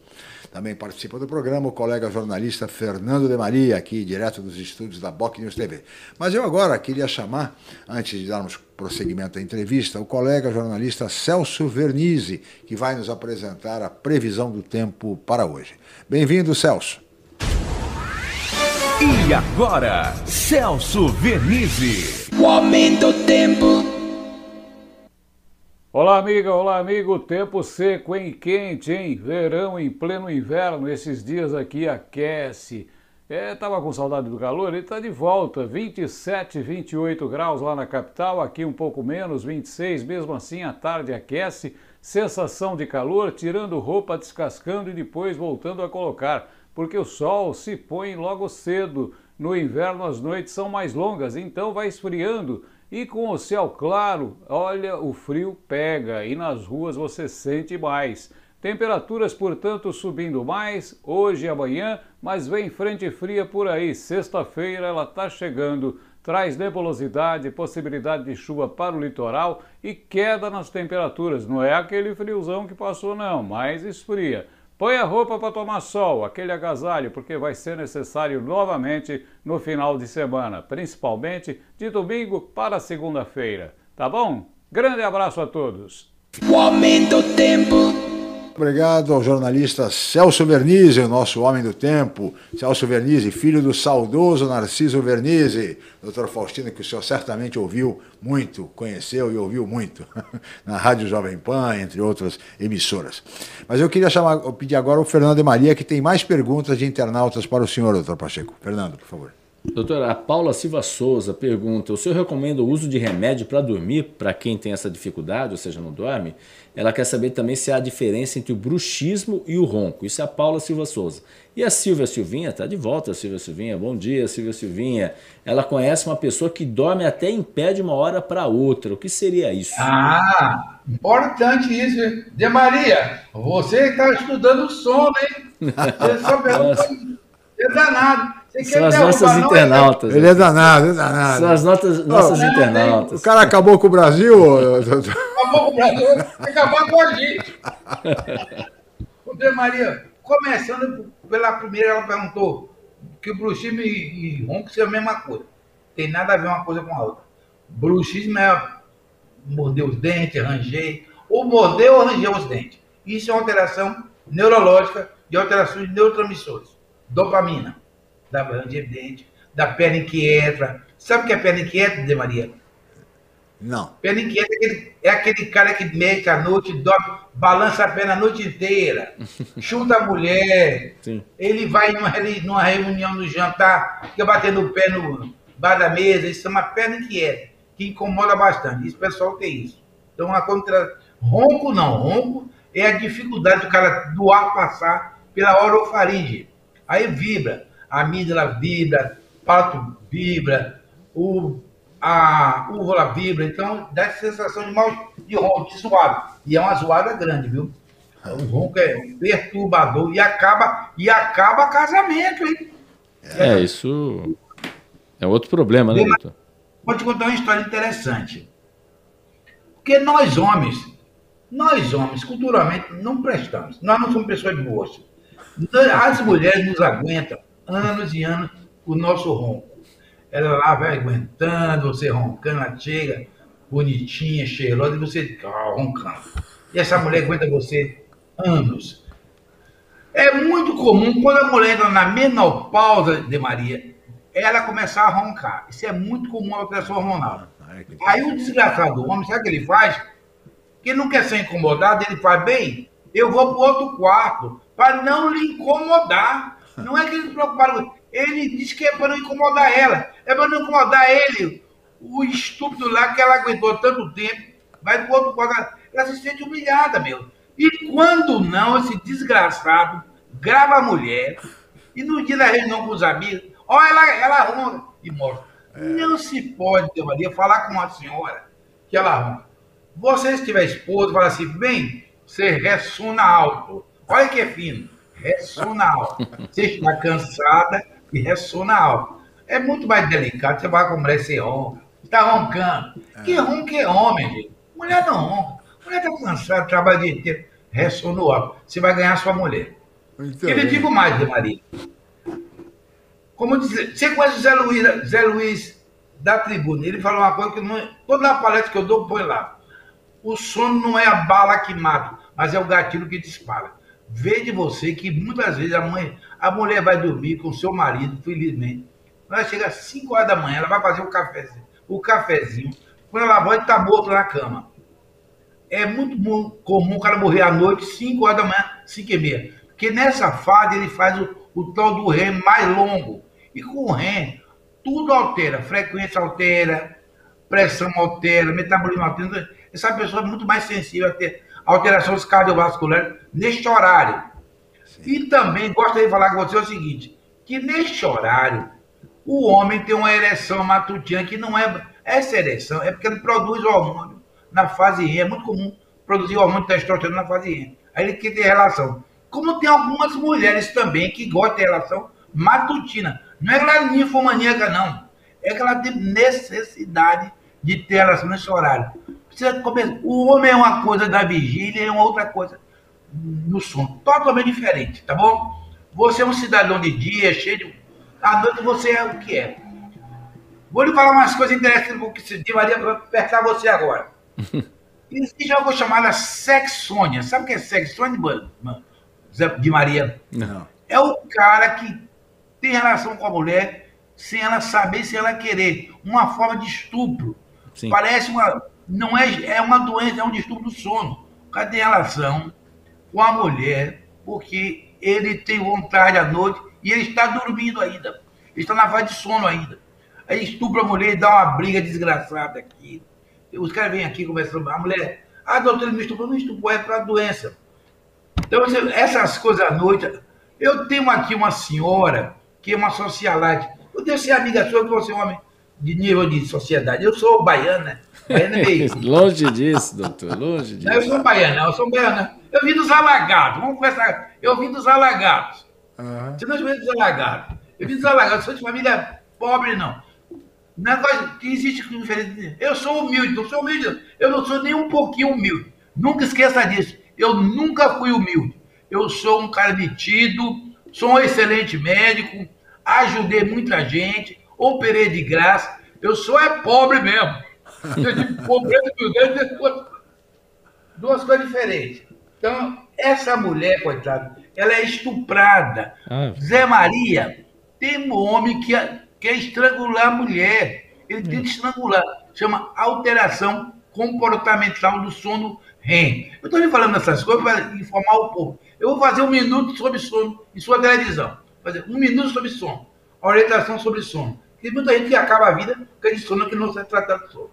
Também participa do programa o colega jornalista Fernando de Maria, aqui direto dos estúdios da Boc News TV. Mas eu agora queria chamar, antes de darmos prosseguimento à entrevista, o colega jornalista Celso Vernizzi, que vai nos apresentar a previsão do tempo para hoje. Bem-vindo, Celso. E agora, Celso Vernizzi. O aumento do tempo. Olá, amiga, olá, amigo. Tempo seco, hein? Quente, hein? Verão em pleno inverno. Esses dias aqui aquece. É, tava com saudade do calor, ele tá de volta. 27, 28 graus lá na capital, aqui um pouco menos, 26. Mesmo assim, a tarde aquece. Sensação de calor, tirando roupa, descascando e depois voltando a colocar, porque o sol se põe logo cedo. No inverno as noites são mais longas, então vai esfriando e com o céu claro, olha, o frio pega e nas ruas você sente mais. Temperaturas, portanto, subindo mais hoje e amanhã, mas vem frente fria por aí. Sexta-feira ela está chegando, traz nebulosidade, possibilidade de chuva para o litoral e queda nas temperaturas. Não é aquele friozão que passou, não, mas esfria. Põe a roupa para tomar sol, aquele agasalho, porque vai ser necessário novamente no final de semana, principalmente de domingo para segunda-feira. Tá bom? Grande abraço a todos. O aumento tempo. Obrigado ao jornalista Celso Vernizzi, o nosso homem do tempo. Celso Vernizzi, filho do saudoso Narciso Vernizzi. Doutor Faustino, que o senhor certamente ouviu muito, conheceu e ouviu muito na Rádio Jovem Pan, entre outras emissoras. Mas eu queria chamar, pedir agora o Fernando de Maria, que tem mais perguntas de internautas para o senhor, doutor Pacheco. Fernando, por favor. Doutora, a Paula Silva Souza pergunta: o senhor recomenda o uso de remédio para dormir para quem tem essa dificuldade, ou seja, não dorme? Ela quer saber também se há diferença entre o bruxismo e o ronco. Isso é a Paula Silva Souza. E a Silvia Silvinha, está de volta, Silvia Silvinha. Bom dia, Silvia Silvinha. Ela conhece uma pessoa que dorme até em pé de uma hora para outra. O que seria isso? Ah, importante isso. De Maria, você está estudando sono, hein? Você só pergunta. É danado. São as nossas internautas. Ele é danado, é danado. São as notas, nossas oh, internautas. O cara acabou com o Brasil. acabou com o Brasil, acabou com a gente. André Maria, começando pela primeira, ela perguntou que o bruxismo e, e ronco são a mesma coisa. Tem nada a ver uma coisa com a outra. Bruxismo é morder os dentes, ranger, ou morder ou ranger os dentes. Isso é uma alteração neurológica de alterações de neurotransmissores. Dopamina da ranger dente, da perna inquieta. Sabe o que é perna inquieta, De Maria? Não. Perna inquieta é aquele, é aquele cara que mexe à noite, dorme, balança a perna a noite inteira, chuta a mulher, Sim. ele vai numa, numa reunião no jantar, fica batendo o pé no bar da mesa, isso é uma perna inquieta, que incomoda bastante. Isso, pessoal tem isso. Então, a contra... ronco não, ronco é a dificuldade do cara do ar passar pela orofaringe. Aí vibra a amígdala vibra, o pato vibra, o, a úvula vibra, então dá essa sensação de mal de ronco, de zoado. E é uma zoada grande, viu? O ronco é perturbador e acaba, e acaba casamento, hein? É, isso é outro problema, né, doutor? Vou te contar uma história interessante. Porque nós homens, nós homens, culturalmente, não prestamos. Nós não somos pessoas boas. As mulheres nos aguentam anos e anos o nosso ronco. Ela lá vai aguentando, você roncando, ela chega bonitinha, cheirosa, e você roncando. E essa mulher aguenta você anos. É muito comum, quando a mulher entra na menopausa de Maria, ela começar a roncar. Isso é muito comum na alteração hormonal. Aí o desgraçado do homem, sabe o que ele faz? Que não quer ser incomodado, ele faz bem, eu vou para outro quarto, para não lhe incomodar. Não é que eles se preocuparam com ele. diz que é para não incomodar ela. É para não incomodar ele. O estúpido lá que ela aguentou tanto tempo. Vai do outro quarto. Ela se sente humilhada, meu. E quando não, esse desgraçado grava a mulher. E no dia da reunião com os amigos, olha ela, ela arruma e morre. É. Não se pode, Maria, falar com uma senhora que ela arruma. Você, se tiver esposa, fala assim, bem, você ressona alto. Olha que é fino, ressona alto. Você está cansada e ressona alto. É muito mais delicado, você vai com mulher, você ronca, está roncando. Que ronca é homem, gente. Mulher não ronca. Mulher está cansada, trabalha o dia inteiro, ressona alto. Você vai ganhar sua mulher. Muito Eu lhe bem. digo mais, de Maria. Como dizer, você conhece o Zé Luiz, Zé Luiz da tribuna? Ele falou uma coisa que não, toda a palestra que eu dou, põe lá. O sono não é a bala que mata, mas é o gatilho que dispara. Veja você que muitas vezes a mãe, a mulher vai dormir com seu marido, felizmente. Ela chega às 5 horas da manhã, ela vai fazer o cafezinho. O cafezinho. Quando ela vai, está morto na cama. É muito mu- comum o cara morrer à noite, 5 horas da manhã, 5 e meia. Porque nessa fase ele faz o, o tal do REM mais longo. E com o REM, tudo altera. Frequência altera, pressão altera, metabolismo altera. Essa pessoa é muito mais sensível a ter alterações cardiovasculares neste horário. E também gostaria de falar com você o seguinte, que neste horário, o homem tem uma ereção matutina que não é... Essa ereção é porque ele produz hormônio na fase REM. É muito comum produzir hormônio testosterona na fase REM. Aí ele quer ter relação. Como tem algumas mulheres também que gostam de relação matutina. Não é que ela é ninfomaníaca, não. É que ela tem necessidade de ter relação nesse horário. Precisa começar. O homem é uma coisa da vigília e é uma outra coisa no sono. Totalmente diferente, tá bom? Você é um cidadão de dia, cheio de. À noite você é o que é. Vou lhe falar umas coisas interessantes porque se Maria para apertar você agora. Existe algo chamado sexônia. Sabe o que é sexônia, mano? De Maria? Não. É o cara que tem relação com a mulher sem ela saber, sem ela querer. Uma forma de estupro. Sim. Parece uma. Não é, é uma doença, é um distúrbio do sono. Tem relação com a mulher porque ele tem vontade à noite e ele está dormindo ainda. Ele está na fase de sono ainda. Aí estupra a mulher e dá uma briga desgraçada aqui. Os caras vêm aqui conversando. A mulher. Ah, doutor, ele me estuprou. Não estuprou, é para doença. Então, essas coisas à noite. Eu tenho aqui uma senhora que é uma socialite. Eu devo ser amiga sua, que você é um homem de nível de sociedade. Eu sou baiana. Baiana é longe disso, doutor, longe Não, eu disso. sou baiana, eu sou baiana. Eu vim dos alagados, vamos conversar. Eu vim dos alagados. Aham. Você não é dos alagados. Eu vim dos alagados, sou de família pobre, não. Negócio que existe com diferença. Eu sou humilde, não sou humilde. Eu não sou nem um pouquinho humilde. Nunca esqueça disso. Eu nunca fui humilde. Eu sou um cara metido, sou um excelente médico, ajudei muita gente, operei de graça. Eu sou é pobre mesmo. Eu de pobreza e humildade é duas- coisas diferentes. Então, essa mulher, coitada, ela é estuprada. Ah. Zé Maria tem um homem que quer estrangular a mulher. Ele tenta estrangular. Chama alteração comportamental do sono REM. Eu estou lhe falando essas coisas para informar o povo. Eu vou fazer um minuto sobre sono em sua televisão. Fazer um minuto sobre sono. Orientação sobre sono. Tem muita gente que acaba a vida com esse sono que não se trata de sono.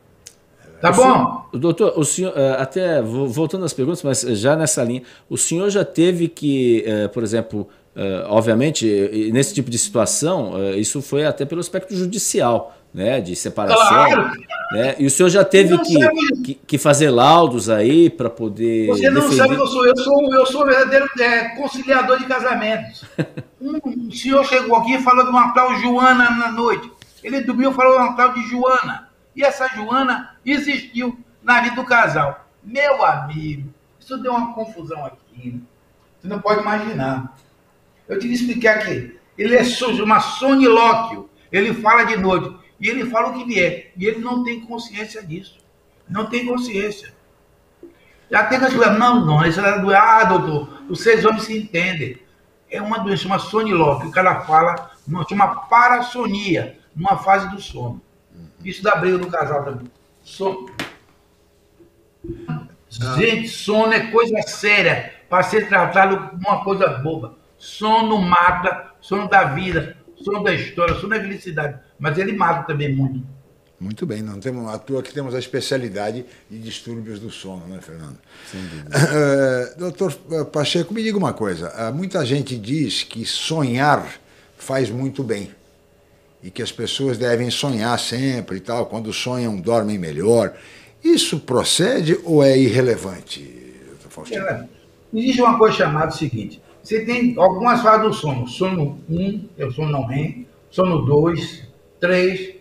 Tá O bom? senhor- doutor, o senhor, eh, até vo- voltando às perguntas, mas já nessa linha, o senhor já teve que, eh, por exemplo, eh, obviamente, eh, nesse tipo de situação, eh, isso foi até pelo aspecto judicial, né, de separação, Claro. né, e o senhor já teve que, que, que fazer laudos aí para poder Você não defender- sabe que eu sou. Eu sou, eu sou verdadeiro é, conciliador de casamentos. Um, um senhor chegou aqui e falou de uma tal Joana na noite. Ele dormiu e falou de uma tal de Joana. E essa Joana existiu na vida do casal. Meu amigo, isso deu uma confusão aqui. Você não pode imaginar. Eu que explicar que ele é so- uma sonilóquio. Ele fala de noite. E ele fala o que vier. E ele não tem consciência disso. Não tem consciência. Já tem que não, não, isso é doença. Ah, doutor, os seis homens se entendem. É uma doença, uma sonilóquia. O cara fala, uma, chama parassonia, numa fase do sono. Isso dá briga no casal também. Sono. Gente, sono é coisa séria para ser tratado como uma coisa boba. Sono mata, sono da vida, sono da história, sono da felicidade. Mas ele mata também muito. Muito bem, não temos à toa que temos a especialidade de distúrbios do sono, né, Fernando? Sem dúvida. Eh, doutor eh, Pacheco, me diga uma coisa. ah, muita gente diz que sonhar faz muito bem e que as pessoas devem sonhar sempre e tal. Quando sonham, dormem melhor. Isso procede ou é irrelevante, Faustino? É, existe uma coisa chamada o seguinte: você tem algumas fases do sono. Sono 1, é o sono não REM, sono 2, 3,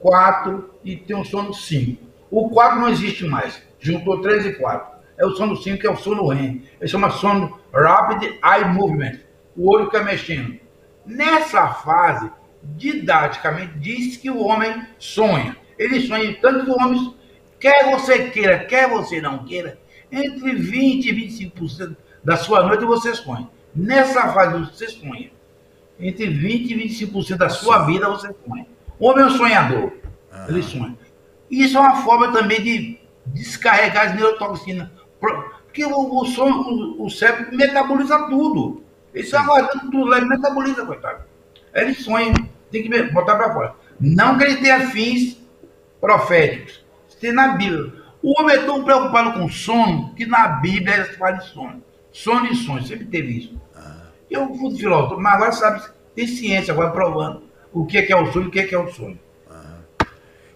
4 e tem o sono 5. O 4 não existe mais. Juntou 3 e 4. É o sono 5, que é o sono REM. Ele chama sono Rapid Eye Movement. O olho fica mexendo. Nessa fase, didaticamente, diz que o homem sonha. Ele sonha, tanto que o homem, quer você queira, quer você não queira, entre 20% e 25% da sua noite você sonha. Nessa fase você sonha. Entre 20% e 25% da sua vida você sonha. O homem é um sonhador. Ele sonha. Isso é uma forma também de descarregar as neurotoxinas. Porque o, o sonho, o, o cérebro metaboliza tudo. Ele está guardando tudo lá, ele metaboliza, coitado. Ele sonha, tem que botar para fora. Não que ele tenha fins proféticos. Isso tem na Bíblia. O homem é tão preocupado com sono que na Bíblia ele fala de sono. Sono e sonho, sempre teve isso. Eu fui filósofo, mas agora sabe, tem ciência agora provando o que é, que é o sonho e o que é, que é o sonho.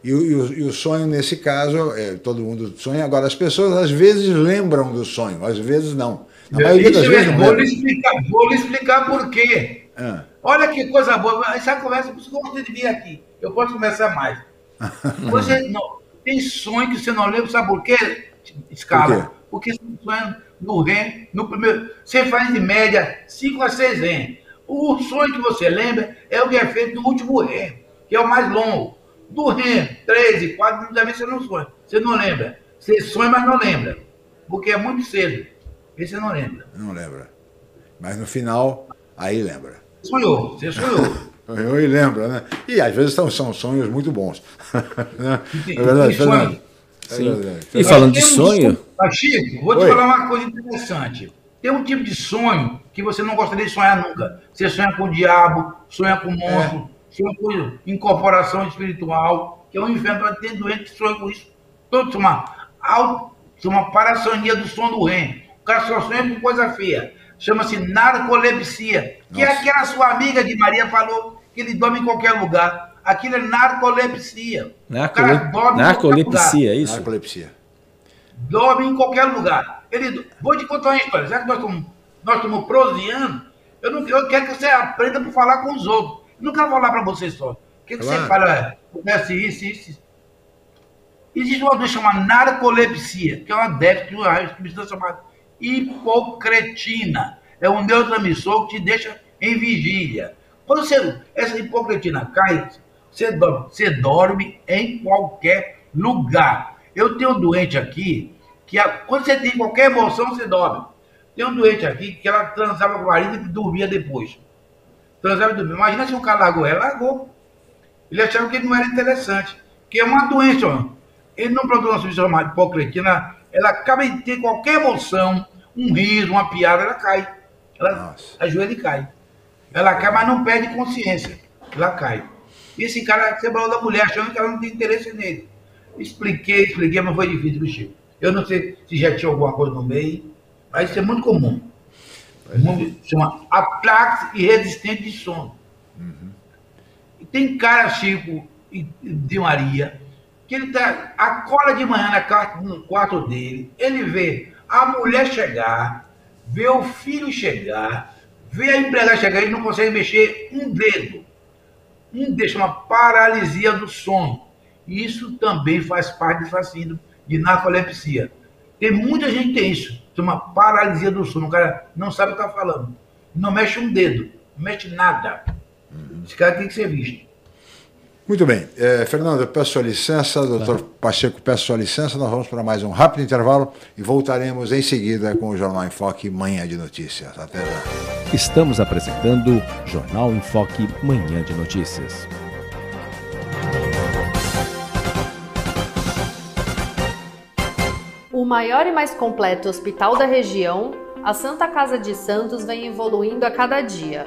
E, o- e o, e o sonho, nesse caso, é, todo mundo sonha. Agora, as pessoas às vezes lembram do sonho, às vezes não. Na maioria das Isso vezes vou lhe explicar, vou lhe explicar por quê. Ah, Olha que coisa boa. Essa conversa, por isso que eu gostei de vir aqui. Eu posso conversar mais. Você não, tem sonho que você não lembra, sabe por quê? Escala. Por quê? Porque você sonha no REM, no primeiro. Você faz de média 5 a 6 REM. O sonho que você lembra é o que é feito no último REM, que é o mais longo. Do REM 3 e 4, muitas vezes você não sonha. Você não lembra. Você sonha, mas não lembra. Porque é muito cedo. Esse você não lembra. não lembra. Mas no final, aí lembra. Sonhou, você sonhou. Eu e lembra, né? E às vezes são, são sonhos muito bons. Né? É verdade, Fernando. sonho. É Sim. verdade. E falando de sonho, um- Mas, Chico, vou te Oi. falar uma coisa interessante. Tem um tipo de sonho que você não gostaria de sonhar nunca. Você sonha com o diabo, sonha com monstro, sonha com incorporação espiritual, que é um inferno. Mas Tem doente que sonha com isso. Todo uma, au- uma parassonia do sono do REM. O cara só sonha com coisa feia. Chama-se narcolepsia, que é Nossa. aquela sua amiga de Maria falou que ele dorme em qualquer lugar. Aquilo é narcolepsia. O cara narcole- dorme em qualquer lugar narcolepsia, é isso? Narcolepsia. dorme em qualquer lugar. Ele, vou te contar uma história. Já que nós estamos, nós estamos proseando, eu, não, eu quero que você aprenda para falar com os outros. Eu não quero falar para você só. O que, que Claro. você fala? É, Acontece isso, isso, isso. Existe uma doença chamada narcolepsia, que é uma déficit de uma substância chamada hipocretina. É um neurotransmissor que te deixa em vigília. Quando você, essa hipocretina cai, você dorme, você dorme em qualquer lugar. Eu tenho um doente aqui que a- quando você tem qualquer emoção, você dorme. Tem um doente aqui que ela transava com o marido e dormia depois. Transava e dormia. Imagina se um cara largou ela, largou. Ele achava que não era interessante. Que é uma doença, ó. Ele não produz uma substância chamada hipocretina, ela acaba de ter qualquer emoção, um riso, uma piada, ela cai. Ela Nossa. ajoelha e cai. Ela cai, mas não perde consciência. Ela cai. E esse cara separou da mulher, achando que ela não tem interesse nele. Expliquei, expliquei, mas foi difícil, Chico. Eu não sei se já tinha alguma coisa no meio, mas isso é muito comum. Muito- chama ataques irresistentes de sono. E tem cara, Chico, e- de Maria, que ele tá, acorda de manhã na ca- no quarto dele, ele vê a mulher chegar, vê o filho chegar, vê a empregada chegar, ele não consegue mexer um dedo. Um dedo, chama paralisia do sono. E isso também faz parte dessa síndrome de narcolepsia. Tem muita gente que tem isso, chama paralisia do sono. O cara não sabe o que está falando. Não mexe um dedo, não mexe nada. Esse cara tem que ser visto. Muito bem. Eh, Fernando, eu peço sua licença, doutor Pacheco, peço sua licença. Nós vamos para mais um rápido intervalo e voltaremos em seguida com o Jornal em Foque Manhã de Notícias. Até já. Estamos apresentando Jornal em Foque Manhã de Notícias. O maior e mais completo hospital da região, a Santa Casa de Santos vem evoluindo a cada dia,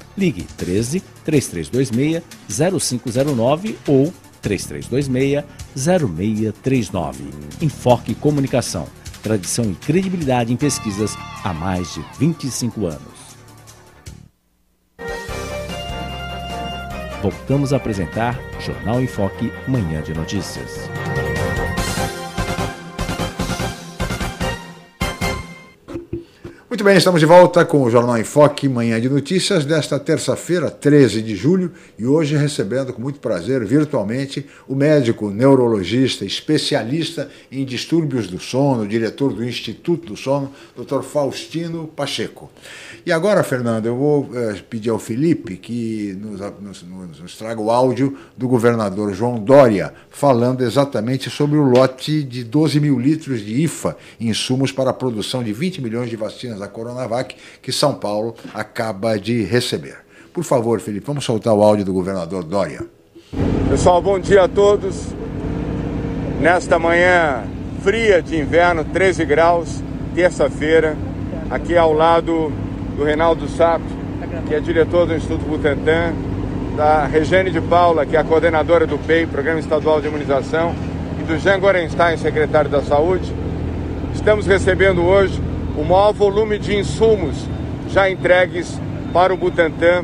Ligue 13 3326 0509 ou 3326 0639. Enfoque Comunicação. Tradição e credibilidade em pesquisas há mais de 25 anos. Voltamos a apresentar Jornal Enfoque Manhã de Notícias. Muito bem, estamos de volta com o Jornal em Foque, manhã de notícias desta terça-feira, 13 de julho, e hoje recebendo com muito prazer virtualmente o médico neurologista, especialista em distúrbios do sono, diretor do Instituto do Sono, Dr. Faustino Pacheco. E agora, Fernando, eu vou é, pedir ao Felipe que nos, nos, nos traga o áudio do governador João Dória, falando exatamente sobre o lote de 12 mil litros de IFA, insumos para a produção de 20 milhões de vacinas da Coronavac, que São Paulo acaba de receber. Por favor, Felipe, vamos soltar o áudio do governador Dória. Pessoal, bom dia a todos. Nesta manhã fria de inverno, 13 graus, terça-feira, aqui ao lado do Reinaldo Sato, que é diretor do Instituto Butantan, da Regiane de Paula, que é a coordenadora do PEI, Programa Estadual de Imunização, e do Jean Gorenstein, secretário da Saúde. Estamos recebendo hoje o maior volume de insumos já entregues para o Butantan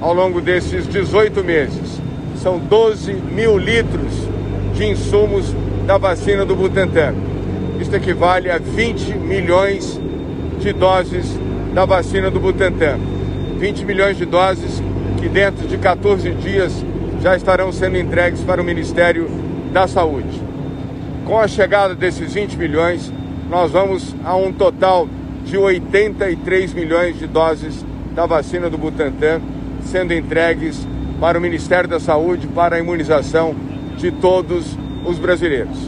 ao longo desses 18 meses. São 12 mil litros de insumos da vacina do Butantan. Isso equivale a 20 milhões de doses da vacina do Butantan. 20 milhões de doses que dentro de 14 dias já estarão sendo entregues para o Ministério da Saúde. Com a chegada desses 20 milhões, nós vamos a um total de 83 milhões de doses da vacina do Butantan sendo entregues para o Ministério da Saúde para a imunização de todos os brasileiros.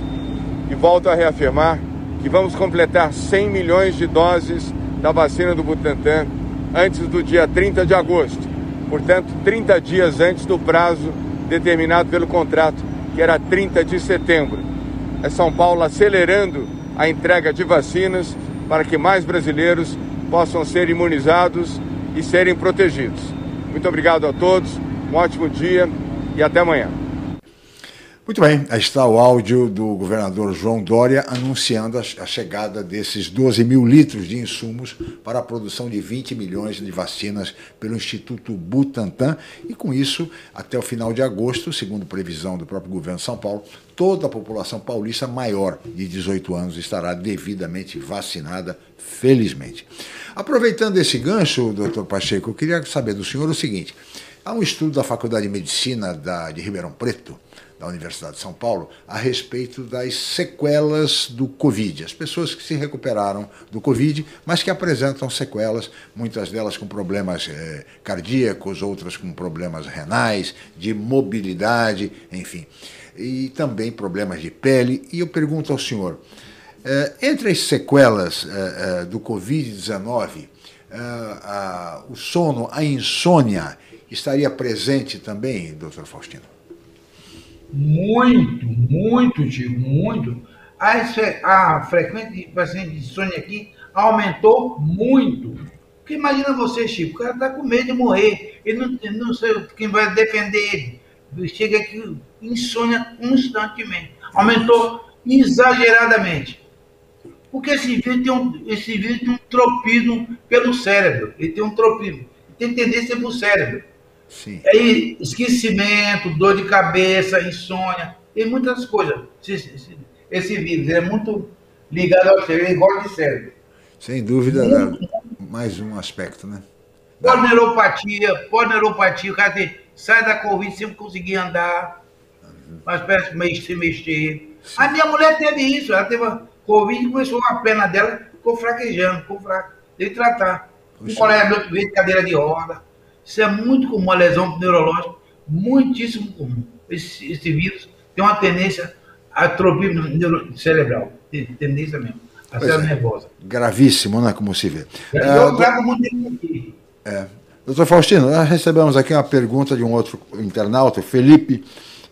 E volto a reafirmar que vamos completar 100 milhões de doses da vacina do Butantan antes do dia 30 de agosto, portanto, 30 dias antes do prazo determinado pelo contrato, que era 30 de setembro. É São Paulo acelerando a entrega de vacinas para que mais brasileiros possam ser imunizados e serem protegidos. Muito obrigado a todos, um ótimo dia e até amanhã. Muito bem, aí está o áudio do governador João Dória anunciando a chegada desses 12 mil litros de insumos para a produção de 20 milhões de vacinas pelo Instituto Butantan. E com isso, até o final de agosto, segundo previsão do próprio governo de São Paulo, toda a população paulista maior de 18 anos estará devidamente vacinada, felizmente. Aproveitando esse gancho, doutor Pacheco, eu queria saber do senhor o seguinte: há um estudo da Faculdade de Medicina da, de Ribeirão Preto da Universidade de São Paulo a respeito das sequelas do Covid. As pessoas que se recuperaram do Covid, mas que apresentam sequelas, muitas delas com problemas eh, cardíacos, outras com problemas renais, de mobilidade, enfim, e também problemas de pele. E eu pergunto ao senhor, eh, entre as sequelas eh, do Covid-19, ah, o sono, a insônia, estaria presente também, doutor Faustino? Muito, muito, Chico, muito. A, a frequência de paciente de insônia aqui aumentou muito. Porque imagina você, Chico, o cara está com medo de morrer. Ele não, ele não sei quem vai defender ele. Chega aqui, insônia constantemente. Aumentou exageradamente. Porque esse vírus tem um, esse vírus tem um tropismo pelo cérebro. Ele tem um tropismo. Tem tendência para o cérebro. Sim. Aí, esquecimento, dor de cabeça, insônia, tem muitas coisas. Esse, esse, esse vírus é muito ligado ao cérebro, ele gosta de cérebro. Sem dúvida, muito, né? mais um aspecto, né? Polneuropatia, polneuropatia, o cara tem, sai da Covid sem conseguir andar, mas parece meio se mexer. Sim. A minha mulher teve isso, ela teve a Covid e começou a perna dela, ficou fraquejando, ficou fraca. Tem que tratar. Um colega meu veio de cadeira de roda. Isso é muito comum, a lesão neurológica, muitíssimo comum. Esse, esse vírus tem uma tendência a atrofia cerebral, tem tendência mesmo, a ser é. nervosa. Gravíssimo, né, como se vê. Eu é, trago muito aqui. É. Doutor Faustino, nós recebemos aqui uma pergunta de um outro internauta, Felipe,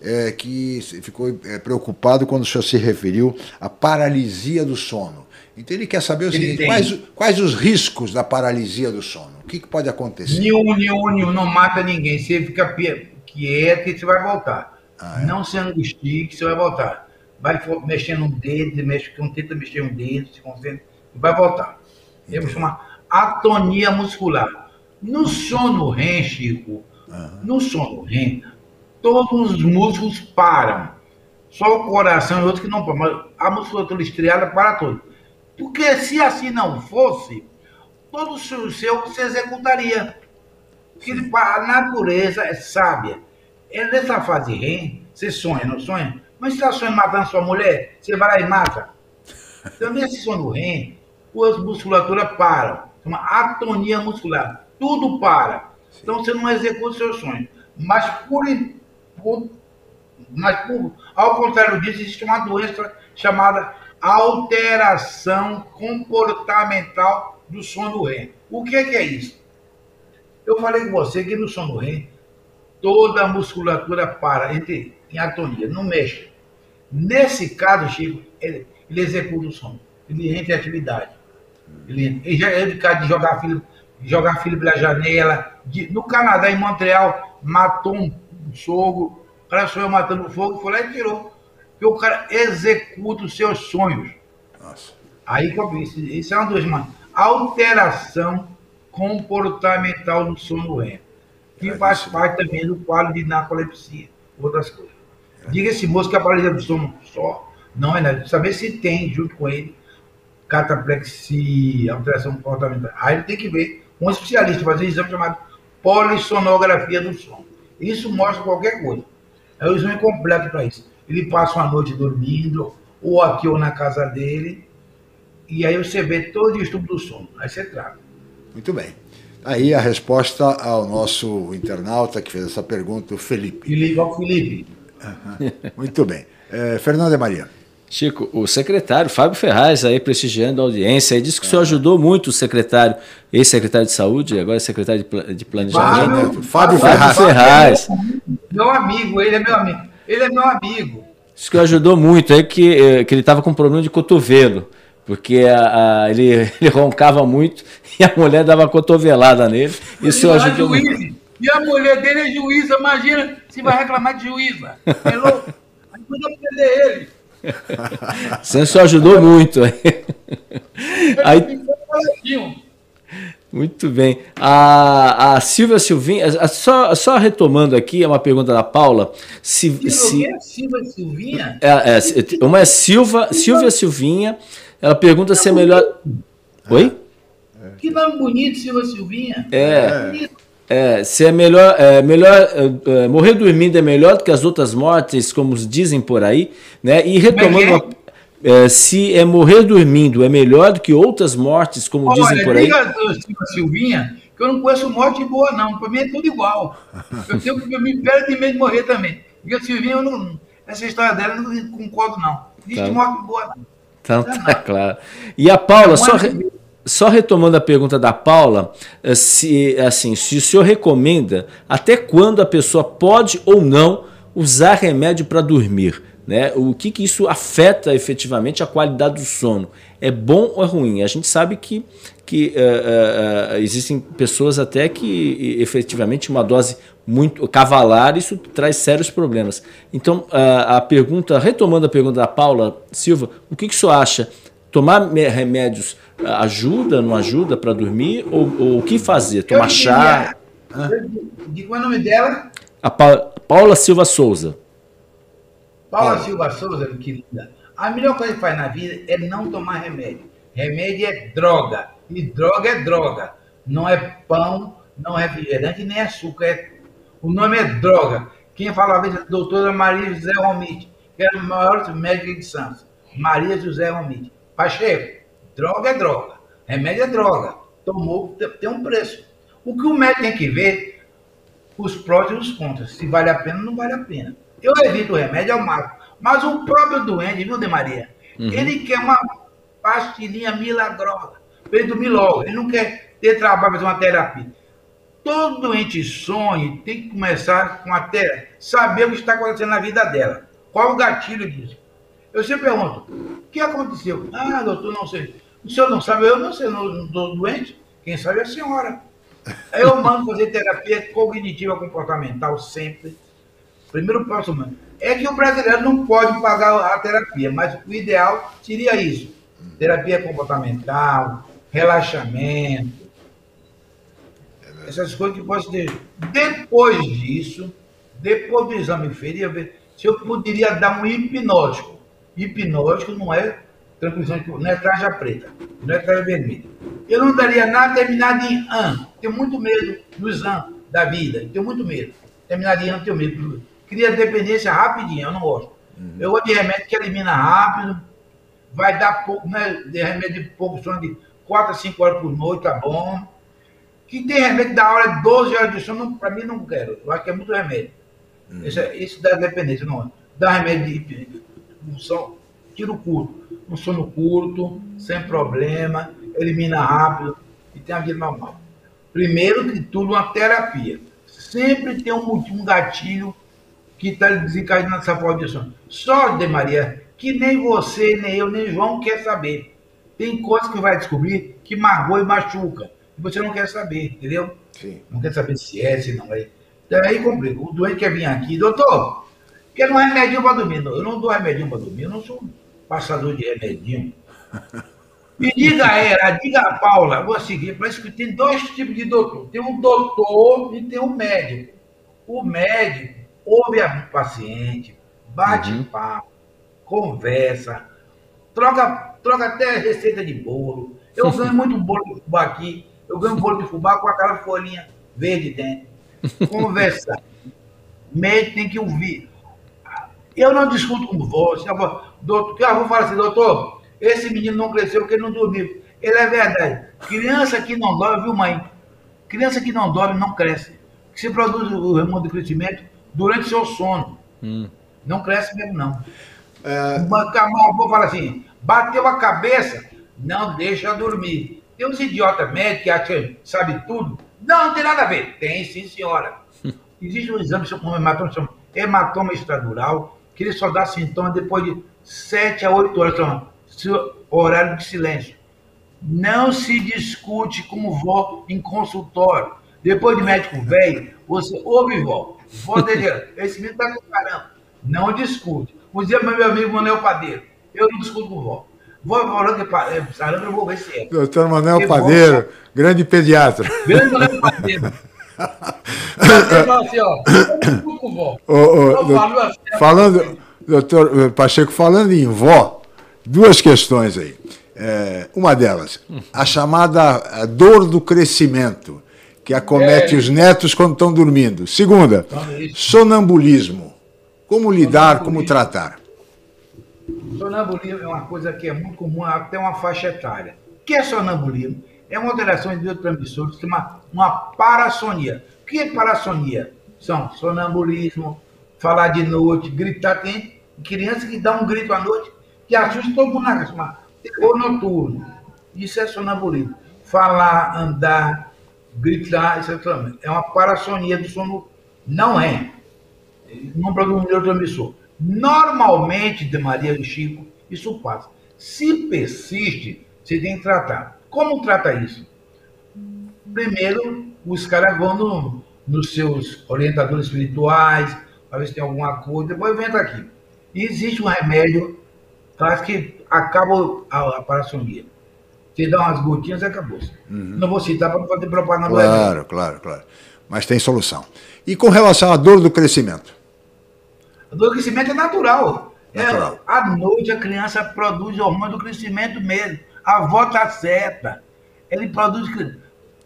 é, que ficou é, preocupado quando o senhor se referiu à paralisia do sono. Então ele quer saber o ele seguinte: quais, quais, os riscos da paralisia do sono? O que, que pode acontecer? Nenhum, nenhum, nenhum, não mata ninguém. Você fica quieto e você vai voltar. Ah, é? Não se angustie que você vai voltar. Vai mexendo um dedo, mexe, tenta mexer um dedo, se concentra e vai voltar. Temos chamar atonia muscular. No sono REM, Chico, uhum. no sono REM, todos os músculos param. Só o coração e outros que não param. Mas a musculatura estriada para tudo. Porque se assim não fosse, todo o seu se executaria. Porque a natureza é sábia. É nessa fase REM, você sonha, não sonha? Mas se você sonha matando sua mulher, você vai lá e mata. Também esse sono REM, as musculaturas param. Uma atonia muscular. Tudo para. Então você não executa o seu sonho. Mas por, por mas por, ao contrário disso, existe uma doença chamada alteração comportamental do sono REM. O que é, que é isso? Eu falei com você que no sono REM toda a musculatura para, entre, em atonia, não mexe. Nesse caso, Chico, ele, ele executa o sono, ele entra em atividade. Ele, ele já é de de jogar filho, jogar filho pela janela. De, no Canadá, em Montreal, matou um, um sogro, o cara sonhou matando fogo, foi lá e tirou. Porque o cara executa os seus sonhos. Nossa. Aí isso, isso é uma das uma alteração comportamental do sono REM, que é faz parte também do quadro de narcolepsia, outras coisas. É. Diga-se, moço, que a paralisia do sono só não é nada. Saber se tem, junto com ele, cataplexia, alteração comportamental. Aí ele tem que ver um especialista, fazer um exame chamado polissonografia do sono. Isso mostra qualquer coisa. É o exame completo para isso. Ele passa uma noite dormindo, ou aqui ou na casa dele, e aí você vê todo o estudo do sono. Aí você trata. Muito bem. Aí a resposta ao nosso internauta que fez essa pergunta, o Felipe. Felipe, ao Felipe. Uhum. Muito bem. É, Fernanda Maria. Chico, o secretário Fábio Ferraz aí prestigiando a audiência, aí disse que é. o senhor ajudou muito o secretário, ex-secretário de saúde, agora é secretário de planejamento. Fábio, Fábio, Fábio Ferraz. Ferraz. Meu amigo, ele é meu amigo. Ele é meu amigo. Isso que ajudou muito, é que, eh, que ele estava com problema de cotovelo, porque a, a, ele, ele roncava muito e a mulher dava cotovelada nele. Isso ajudou muito. E a mulher dele é juíza, imagina se vai reclamar de juíza. É louco. Ajuda a prender ele. Você ajudou muito. Aí, muito bem. A, a Silvia Silvinha, a, só, só retomando aqui, é uma pergunta da Paula. Se, Silvia, se, é Silva Silvinha? É, é, uma é Silva, Silvia Silvinha. Ela pergunta se é melhor. Oi? Que nome bonito, Silva Silvinha. É. É, se é melhor, é, melhor é, é, morrer dormindo é melhor do que as outras mortes, como dizem por aí, né? E retomando uma, é, se é morrer dormindo é melhor do que outras mortes, como Olha, dizem por aí. Diga, Silvinha, que eu não conheço morte boa, não. Para mim é tudo igual. Eu tenho que me pego de medo de morrer também. Porque a Silvinha, eu não, essa história dela eu não concordo, não. Existe tá. morte boa, não. Então, tá, claro. E a Paula, só. Re... só retomando a pergunta da Paula, eh, se assim, se o senhor recomenda até quando a pessoa pode ou não usar remédio para dormir, né? O que, que isso afeta efetivamente a qualidade do sono? É bom ou é ruim? A gente sabe que, que uh, uh, existem pessoas até que efetivamente uma dose muito cavalar isso traz sérios problemas. Então uh, a pergunta, retomando a pergunta da Paula Silva, o que, que o senhor acha? Tomar remédios ajuda, não ajuda para dormir? Ou, ou, o que fazer? Tomar chá? Qual é o nome dela? A pa Paula Silva Souza. Paula Silva Souza, que linda. A melhor coisa que faz na vida é não tomar remédio. Remédio é droga. E droga é droga. Não é pão, não é refrigerante, nem açúcar. É... O nome é droga. Quem falava isso é a doutora Maria José Romite, que era o maior médico de Santos. Maria José Romite. Pacheco, droga é droga. Remédio é droga. Tomou, tem um preço. O que o médico tem que ver, os prós e os contras. Se vale a pena ou não vale a pena. Eu evito o remédio ao máximo. Mas o próprio doente, viu, De Maria? Uhum. Ele quer uma pastilhinha milagrosa para ele dormir logo. Ele não quer ter trabalho, fazer uma terapia. Todo doente sonha tem que começar com a terapia, saber o que está acontecendo na vida dela. Qual o gatilho disso? Eu sempre pergunto, o que aconteceu? Ah, doutor, não sei. O senhor não sabe, eu não sei, não estou doente. Quem sabe é a senhora. Eu mando fazer terapia cognitiva comportamental sempre. Primeiro passo, mano é que o brasileiro não pode pagar a terapia, mas o ideal seria isso: terapia comportamental, relaxamento, essas coisas que posso ter. Depois disso, depois do exame feria, se eu poderia dar um hipnótico. Hipnótico não é tranquilizante, não é traja preta, não é traja vermelha. Eu não daria nada terminado em an. Tenho muito medo dos an da vida. Tenho muito medo. Terminado em an, tenho medo cria dependência rapidinho, eu não gosto. Uhum. Eu gosto de remédio que elimina rápido, vai dar pouco, né? De remédio de pouco sono de 4 a 5 horas por noite, tá bom. Que tem remédio dá hora 12 horas de sono, para mim não quero. Eu acho que é muito remédio. Uhum. Isso, isso dá dependência, não. Dá remédio de um sono, tiro curto. Um sono curto, sem problema, elimina rápido e tem a vida normal. Primeiro que tudo, uma terapia. Sempre tem um, um gatilho que está desencadeando essa maldição. Só, de Maria, que nem você, nem eu, nem João quer saber. Tem coisas que vai descobrir que magoa e machuca. E você não quer saber, entendeu? Sim. Não quer saber se é, se não é. Daí então, complica. O doente quer vir aqui, doutor, quer um remedinho para dormir. Não, eu não dou remedinho para dormir, eu não sou passador de remedinho. Me diga a ela, diga a Paula, vou seguir, parece que tem dois tipos de doutor. Tem um doutor e tem um médico. O médico ouve a paciente, bate uhum. papo, conversa, troca, troca até receita de bolo. Eu ganho muito bolo de fubá aqui, eu ganho bolo de fubá com aquela folhinha verde dentro. Conversa. Médico tem que ouvir. Eu não discuto com você. Eu vou, doutor, eu vou falar assim, doutor, esse menino não cresceu porque ele não dormiu. Ele é verdade. Criança que não dorme, viu, mãe? Criança que não dorme não cresce. Se produz o hormônio de crescimento durante seu sono. Hum. Não cresce mesmo, não. É... Uma, vou falar assim, bateu a cabeça, não deixa dormir. Tem uns idiotas médicos que acham que sabe tudo. Não, não tem nada a ver. Tem, sim, senhora. Existe um exame com hematoma, chama hematoma estradural, que ele só dá sintomas depois de 7 a 8 horas. Então, horário de silêncio. Não se discute como vó em consultório. Depois de médico velho, você ouve vó. Vó dele, esse menino tá com caramba. Não discute. Um dia, meu amigo Manuel Padeiro, eu não discuto com vó. Vou falando que é sarando, eu vou ver se é. Doutor Manuel Porque Padeiro, vó, grande pediatra. Grande Manuel Padeiro. assim, ó, eu doutor, assim, falando, doutor Pacheco, falando em vó, duas questões aí. É, uma delas, a chamada dor do crescimento que acomete é. os netos quando estão dormindo. Segunda, sonambulismo. Como lidar, como tratar? Sonambulismo é uma coisa que é muito comum até uma faixa etária. O que é sonambulismo? É uma alteração de neurotransmissores que chama uma parassonia. O que é parassonia? São sonambulismo, falar de noite, gritar. Tem criança que dá um grito à noite que assusta todo mundo na casa, terror noturno. Isso é sonambulismo. Falar, andar, gritar, isso é. É uma parassonia do sono. Não é. Não produz um neurotransmissor. Normalmente, de Maria e Chico, isso passa. Se persiste, você tem que tratar. Como trata isso? Primeiro, os caras vão no, nos seus orientadores espirituais, para ver se tem alguma coisa, depois vem aqui. E existe um remédio traz que acaba a, a parassonia. Você dá umas gotinhas e acabou. Uhum. Não vou citar para não fazer propaganda. Claro, claro, claro. Mas tem solução. E com relação à dor do crescimento? A dor do crescimento é natural. É, natural. É, à noite a criança produz hormônio do crescimento mesmo. A avó está certa. Ele produz.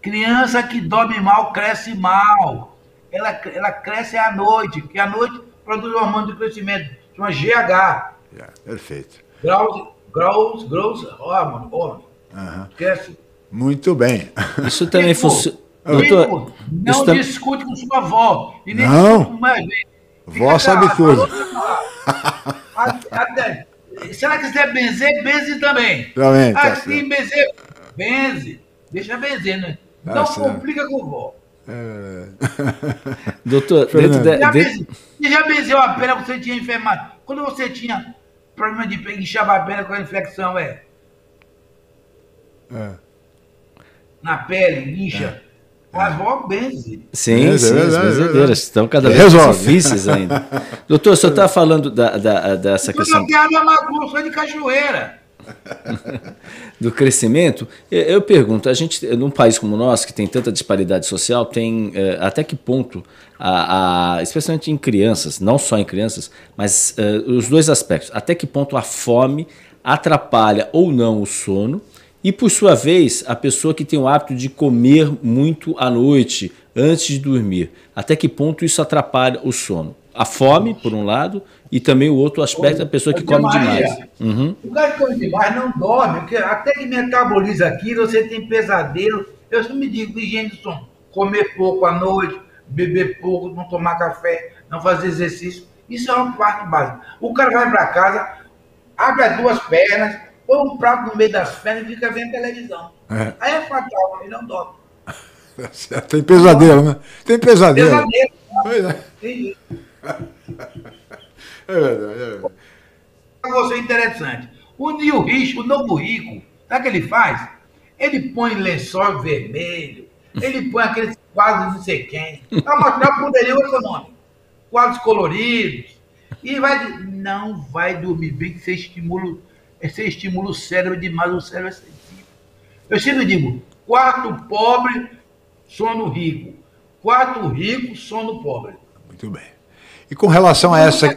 Criança que dorme mal, cresce mal. Ela, ela cresce à noite, porque à noite produz hormônio do crescimento. Chama GH. Yeah, perfeito. Growth, growth, growth hormone. hormone. Uhum. Cresce. Muito bem. Isso também funciona. Doutor, não tam... discute com sua avó. E nem não. com mais Vó sabe tudo. Até, se ela quiser benzer, benze também. Também. Tá assim, benzer, benze. Deixa benzer, né? Tá não certo. complica com vó. É... Doutor, dentro de, já, benze, já benzeu a perna que você tinha enfermado? Quando você tinha problema de inchava a perna com a infecção, é? É. Na pele, incha. É. As vó benze. Sim, é, sim, é as benzedeiras estão cada vez mais difíceis ainda. Doutor, o senhor está falando da, da, dessa questão. Eu não sou de cachoeira. do crescimento, eu pergunto, a gente, num país como o nosso, que tem tanta disparidade social, tem é, até que ponto, a, a, especialmente em crianças, não só em crianças, mas é, os dois aspectos, até que ponto a fome atrapalha ou não o sono, e por sua vez, a pessoa que tem o hábito de comer muito à noite, antes de dormir, até que ponto isso atrapalha o sono? A fome, por um lado, e também o outro aspecto da pessoa que come demais. Uhum. O cara que come demais não dorme, porque até que metaboliza aquilo, você tem pesadelo. Eu sempre me digo, higiene do sono, comer pouco à noite, beber pouco, não tomar café, não fazer exercício. Isso é uma parte básica. O cara vai para casa, abre as duas pernas, põe um prato no meio das pernas e fica vendo televisão. É. Aí é fatal, ele não dorme. Tem pesadelo, né? Tem pesadelo. Pesadelo. Pois é. Tem isso. É verdade, é verdade. Você é interessante. O Nil Rich, o novo rico, sabe o que ele faz? Ele põe lençol vermelho, ele põe aqueles quadros não sei quem, para mostrar o poderio econômico. Quadros coloridos. E vai, não vai dormir bem, que você estimula, você estimula o cérebro demais, o cérebro é sensível. Eu sempre digo, quarto pobre, sono rico. Quarto rico, sono pobre. Muito bem. E com relação a essa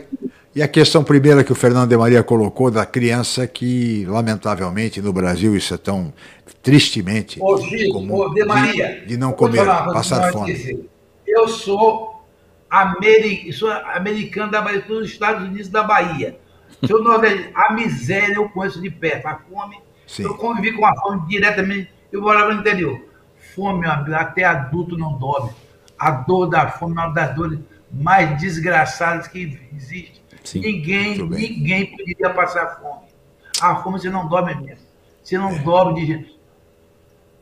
e a questão primeira que o Fernando de Maria colocou da criança que, lamentavelmente, no Brasil isso é tão tristemente ô, Chico, comum, ô, de, Maria, de, de não comer, passar fome. Dizer. Eu sou, ameri sou americano da Bahia, dos Estados Unidos da Bahia. Sou a miséria eu conheço de perto, a fome. Sim. Eu convivi com a fome diretamente, eu morava no interior. Fome, até adulto não dorme. A dor da fome é uma das dores mais desgraçadas que existe. Sim, ninguém, ninguém poderia passar fome. A fome você não dorme mesmo. Você não é. dorme de jeito.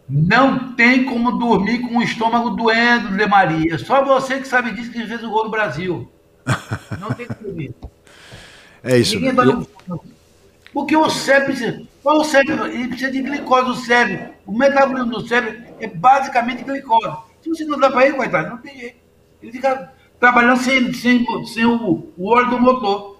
Não tem como dormir com o estômago doendo, Zé Maria. Só você que sabe disso que fez o gol no Brasil. Não tem como dormir. É isso. Ninguém vai... Porque o cérebro precisa. O cérebro ele precisa de glicose. O cérebro, o metabolismo do cérebro é basicamente glicose. Se você não dá para ele, coitado, não tem jeito. Ele fica trabalhando sem, sem, sem o, o óleo do motor.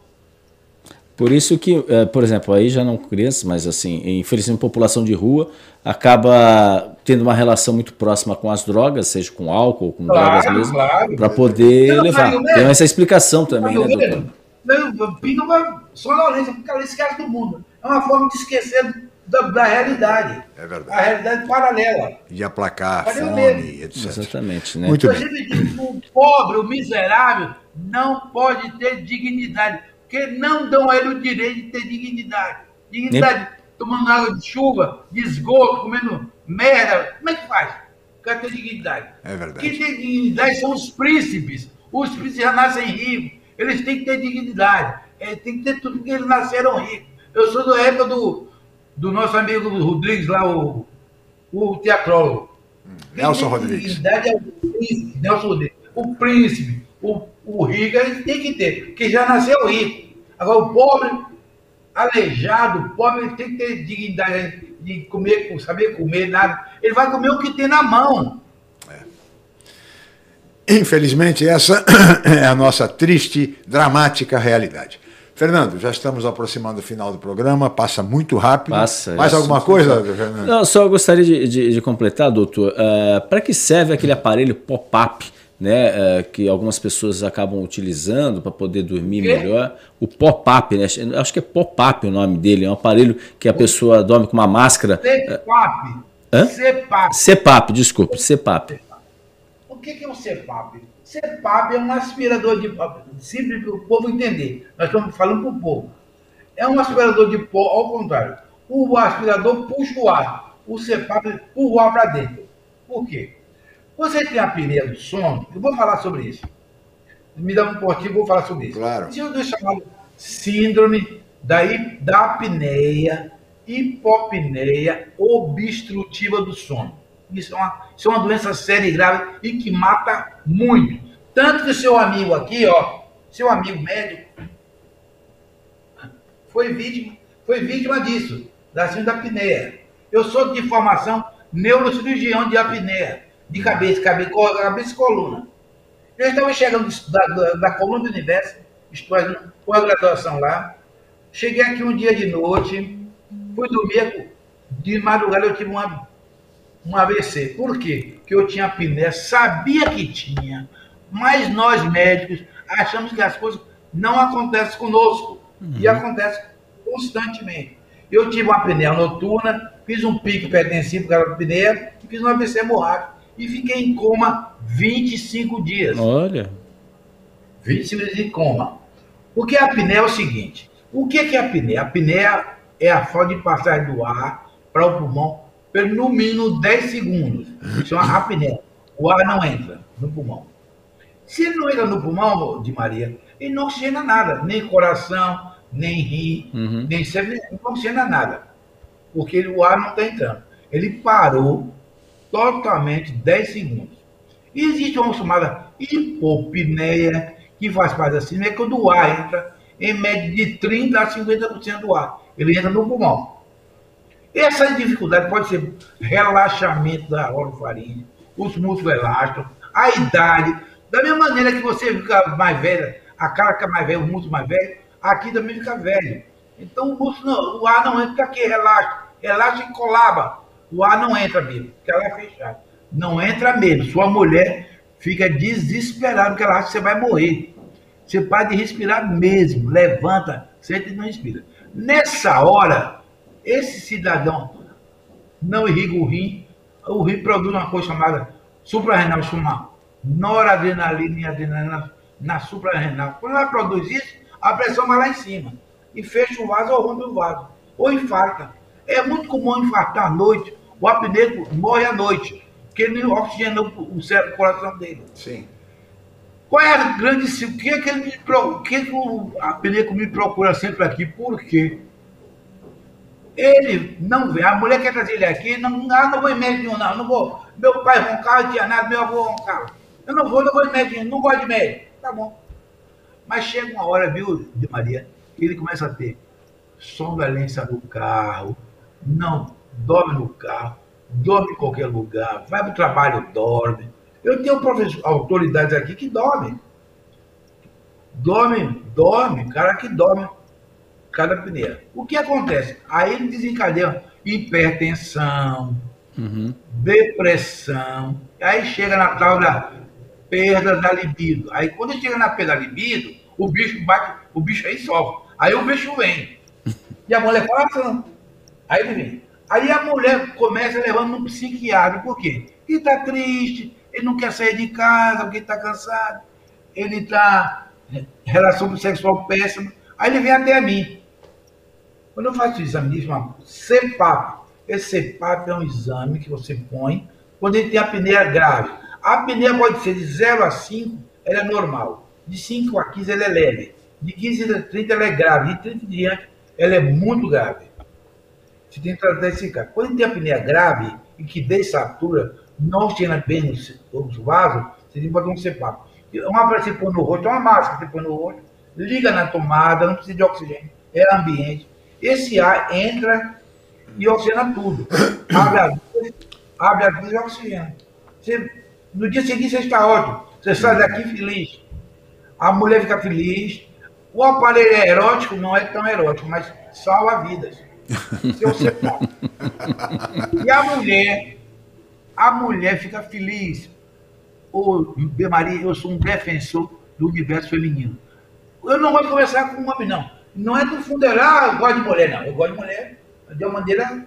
Por isso que, é, por exemplo, aí já não crianças, mas assim, infelizmente população de rua acaba tendo uma relação muito próxima com as drogas, seja com álcool, com claro, drogas mesmo, claro. para poder levar. Tem essa explicação também, né, doutor? Não, pinga uma sonolência, porque ela esquece do mundo. É uma forma de esquecer da, da, realidade. É verdade. A realidade paralela. De aplacar a fome, etc. Exatamente, né? Muito bem. o pobre, o miserável, não pode ter dignidade, porque não dão a ele o direito de ter dignidade. Dignidade, Nem... tomando água de chuva, de esgoto, comendo merda. Como é que faz? Quer ter dignidade. É verdade. Quem tem dignidade são os príncipes. Os príncipes já nascem ricos. Eles têm que ter dignidade. Eles têm que ter tudo porque eles nasceram ricos. Eu sou da época do, do nosso amigo Rodrigues lá, o, o teatrólogo. Nelson Rodrigues. Idade é o príncipe, Nelson Rodrigues. O príncipe, o, o rico, ele tem que ter, porque já nasceu rico. Agora, o pobre, aleijado, o pobre, ele tem que ter dignidade de comer, saber comer, nada. Ele vai comer o que tem na mão. Infelizmente, essa é a nossa triste, dramática realidade. Fernando, já estamos aproximando do final do programa, passa muito rápido. Passa. Mais é alguma assim, coisa. Fernando? Não, só gostaria de, de, de completar, doutor. Uh, Para que serve aquele aparelho pop-up, né, uh, que algumas pessoas acabam utilizando para poder dormir melhor? O pop-up, né? Acho que é pop-up o nome dele. É um aparelho que a pessoa dorme com uma máscara. CEPAP. Hã? CEPAP. CPAP, desculpe, CPAP. O que que é um CEPAP? CEPAP é um aspirador de simples para o povo entender. Nós estamos falando para o povo. É um aspirador de pó, ao contrário. O aspirador puxa o ar. O CEPAP empurra o ar para dentro. Por quê? Você tem a apneia do sono, eu vou falar sobre isso. Me dá um portinho, vou falar sobre isso. Claro. Isso é chamado síndrome da, da apneia, hipopneia obstrutiva do sono. Isso é, uma, isso é uma doença séria e grave e que mata muito. Tanto que seu amigo aqui, ó, seu amigo médico, foi vítima, foi vítima disso, da síndrome da apneia. Eu sou de formação neurocirurgião de apneia, de cabeça, cabeça, cabeça e coluna. Eu estava chegando da, da, da coluna do universo, fazendo pós-graduação lá. Cheguei aqui um dia de noite, fui dormir, de madrugada eu tive uma, um AVC. Por quê? Porque eu tinha apneia, sabia que tinha, mas nós médicos achamos que as coisas não acontecem conosco. E acontece constantemente. Eu tive uma apneia noturna, fiz um pique hipertensivo por causa da apneia e fiz um AVC hemorrágico. E fiquei em coma 25 dias. Olha. 25 dias em coma. Porque a apneia é o seguinte: o que que é a apneia? A apneia é a falta de passagem do ar para o pulmão por no mínimo 10 segundos. Isso é uma apneia. O ar não entra no pulmão. Se ele não entra no pulmão, de Maria, ele não oxigena nada, nem coração, nem rim, Uhum. nem cérebro, não oxigena nada. Porque ele- o ar não está entrando. Ele parou totalmente 10 segundos. E existe uma chamada hipopneia, que faz parte da síndrome, é quando o ar entra em média de 30% a 50% do ar. Ele entra no pulmão. Essa dificuldade pode ser relaxamento da orofaringe, os músculos elásticos, a idade. Da mesma maneira que você fica mais velha, a cara fica mais velha, o músculo mais velho, aqui também fica velho. Então o músculo, o ar não entra aqui, relaxa. Relaxa e colaba. O ar não entra mesmo, porque ela é fechada. Não entra mesmo. Sua mulher fica desesperada, porque ela acha que você vai morrer. Você para de respirar mesmo. Levanta, senta e não respira. Nessa hora, esse cidadão não irriga o rim. O rim produz uma coisa chamada suprarrenal, chama noradrenalina e adrenalina na suprarrenal. Quando ela produz isso, a pressão vai lá em cima. E fecha o vaso ou rompe o vaso. Ou infarta. É muito comum infartar à noite. O apneiro morre à noite. Porque ele não oxigena o cérebro, o coração dele. Sim. Qual é a grande. O que é que ele me o que, é que o apneco me procura sempre aqui? Por quê? Ele não vê. A mulher quer trazer ele aqui, não, ah, não vou em médico nenhum, não, não vou. Meu pai roncava, não tinha nada, meu avô roncava. Eu não vou, não vou em médico nenhum, não gosto de médico. Tá bom. Mas chega uma hora, viu, de Maria, que ele começa a ter sonolência no carro, não dorme no carro, dorme em qualquer lugar, vai para o trabalho, dorme. Eu tenho professor, autoridades aqui que dormem. Dorme, dorme, cara que dorme cada pneu. O que acontece? Aí ele desencadeia hipertensão, Uhum. depressão, aí chega na tal da perda da libido. Aí quando chega na perda da libido, o bicho bate, o bicho aí sofre. Aí o bicho vem. E a mulher fala, "Ah, não." aí ele vem. Aí a mulher começa levando um psiquiatra, por quê? Ele está triste, ele não quer sair de casa porque está cansado, ele está relação sexual péssima. Aí ele vem até mim. Quando eu faço o exame disso, uma. Esse CEPAP é um exame que você põe quando ele tem apneia grave. A apneia pode ser de 0 a 5, ela é normal. De 5 a 15, ela é leve. De 15 a 30, ela é grave. De 30 em diante, ela é muito grave. você tem que tratar esse cara. Quando tem apneia grave e que dessatura, não cheira bem nos, nos vasos, você tem que botar um CPAP. Uma para você pôr no rosto, é uma máscara que você põe no rosto, liga na tomada, não precisa de oxigênio, é ambiente. Esse ar entra e oxigena tudo. Abre a vida, abre a vida e oxigena. Você, no dia seguinte você está ótimo. Você sai daqui feliz. A mulher fica feliz. O aparelho é erótico, não é tão erótico, mas salva vidas. Se você. E a mulher, a mulher fica feliz. Ô. Maria, eu sou um defensor do universo feminino. Eu não de conversar com um homem, não. Não é do fundo, ah, eu gosto de mulher, não. Eu gosto de mulher de uma maneira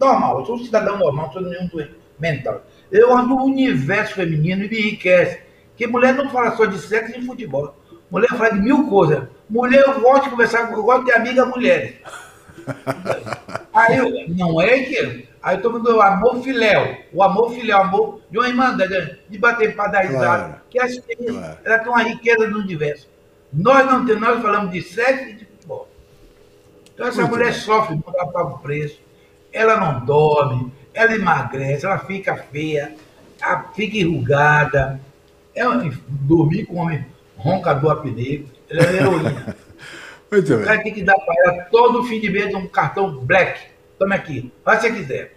normal. Eu sou um cidadão normal, não sou nenhum doente mental. Eu ando no universo feminino e me enriquece. Porque mulher não fala só de sexo e futebol. Mulher fala de mil coisas. Mulher, eu gosto de conversar, eu gosto de ter amiga mulheres. Aí eu, não é que. Aí eu tô falando do amor filéu. O amor filéu, o amor de uma irmã, de bater para dar risada. Claro, que as claro. ela tem uma riqueza no universo. Nós não temos, nós falamos de sexo e de. Então essa Muito mulher bem. sofre, não dá para o preço. Ela não dorme, ela emagrece, ela fica feia, ela fica enrugada. É dormir com um homem roncador apneio, ela é heroína. Muito o cara tem que dar para ela todo fim de mês um cartão black. Toma aqui, faz se você quiser.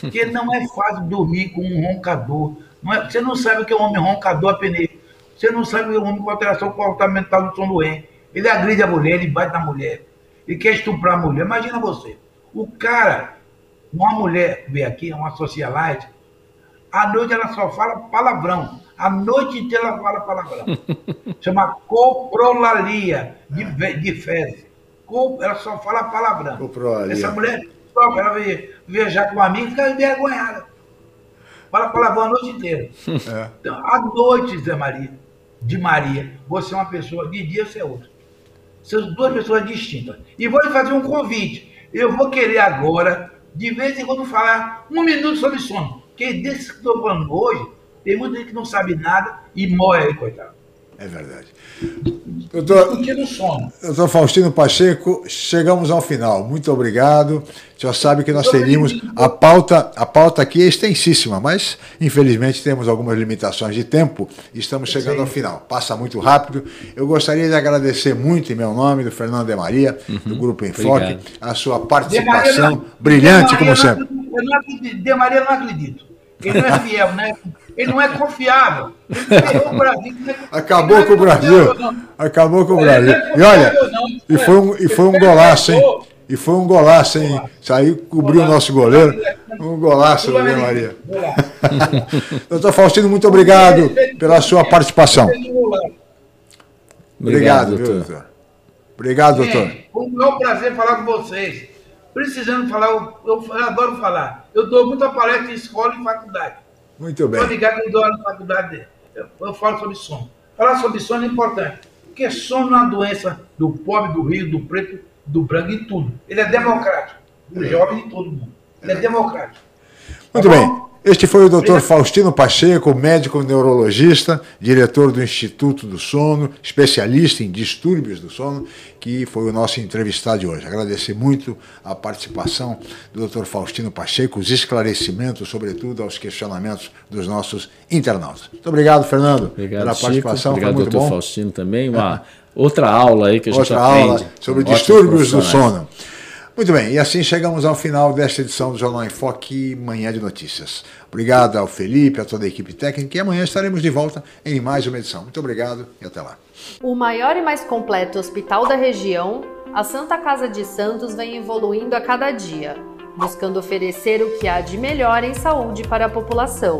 Porque não é fácil dormir com um roncador. Não é, você não sabe o que é um homem roncador apneio. Você não sabe o que é um homem com alteração comportamental do sono doente. Ele agride a mulher, ele bate na mulher. Ele quer estuprar a mulher. Imagina você. O cara, uma mulher vem aqui, uma socialite, à noite ela só fala palavrão. A noite inteira ela fala palavrão. Chama coprolalia, de, de fezes. Ela só fala palavrão. Coprolalia. Essa mulher, só ela veio viajar com uma amiga fica envergonhada. Fala palavrão a noite inteira. É. Então, à noite, Zé Maria, de Maria, você é uma pessoa, de dia você é outra. São duas pessoas distintas. E vou lhe fazer um convite. Eu vou querer agora, de vez em quando, falar um minuto sobre sono. Porque desse que estou falando hoje, tem muita gente que não sabe nada e morre aí, coitado. É verdade. Doutor, doutor Faustino Pacheco, chegamos ao final. Muito obrigado. O senhor sabe que nós teríamos. A pauta, a pauta aqui é extensíssima, mas infelizmente temos algumas limitações de tempo e estamos chegando ao final. Passa muito rápido. Eu gostaria de agradecer muito, em meu nome, do Fernando de Maria, uhum. do Grupo Enfoque, obrigado. a sua participação não, brilhante, como sempre. Eu não, de Maria não acredito. Ele não é fiel, né? Ele não é confiável. O Brasil, Acabou com o Brasil. Acabou com o Brasil. E olha, e foi um, e foi um golaço, hein? E foi um golaço, hein? Saiu, cobriu o nosso goleiro. Um golaço, Maria Maria. Doutor Faustino, muito obrigado pela sua participação. Obrigado, doutor. Obrigado, doutor. Foi um prazer falar com vocês. Precisando falar, eu, eu adoro falar. Eu dou muita palestra em escola e faculdade. Muito bem. Estou ligado eu dou na faculdade, eu, eu falo sobre sono. Falar sobre sono é importante, porque sono é uma doença do pobre, do rio, do preto, do branco e tudo. Ele é democrático, do jovem de todo mundo. Ele é democrático. Muito tá bem. Este foi o Dr. Faustino Pacheco, médico neurologista, diretor do Instituto do Sono, especialista em distúrbios do sono, que foi o nosso entrevistado de hoje. Agradecer muito a participação do Dr. Faustino Pacheco, os esclarecimentos, sobretudo aos questionamentos dos nossos internautas. Muito obrigado, Fernando, obrigado, pela Chico. participação. Obrigado, Foi muito Dr. Bom. Faustino também. Uma outra aula aí que a gente outra aprende. Outra aula sobre distúrbios do sono. Muito bem, e assim chegamos ao final desta edição do Jornal em Foque, Manhã de Notícias. Obrigado ao Felipe, a toda a equipe técnica, e amanhã estaremos de volta em mais uma edição. Muito obrigado e até lá. O maior e mais completo hospital da região, a Santa Casa de Santos vem evoluindo a cada dia, buscando oferecer o que há de melhor em saúde para a população.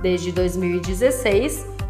Desde 2016,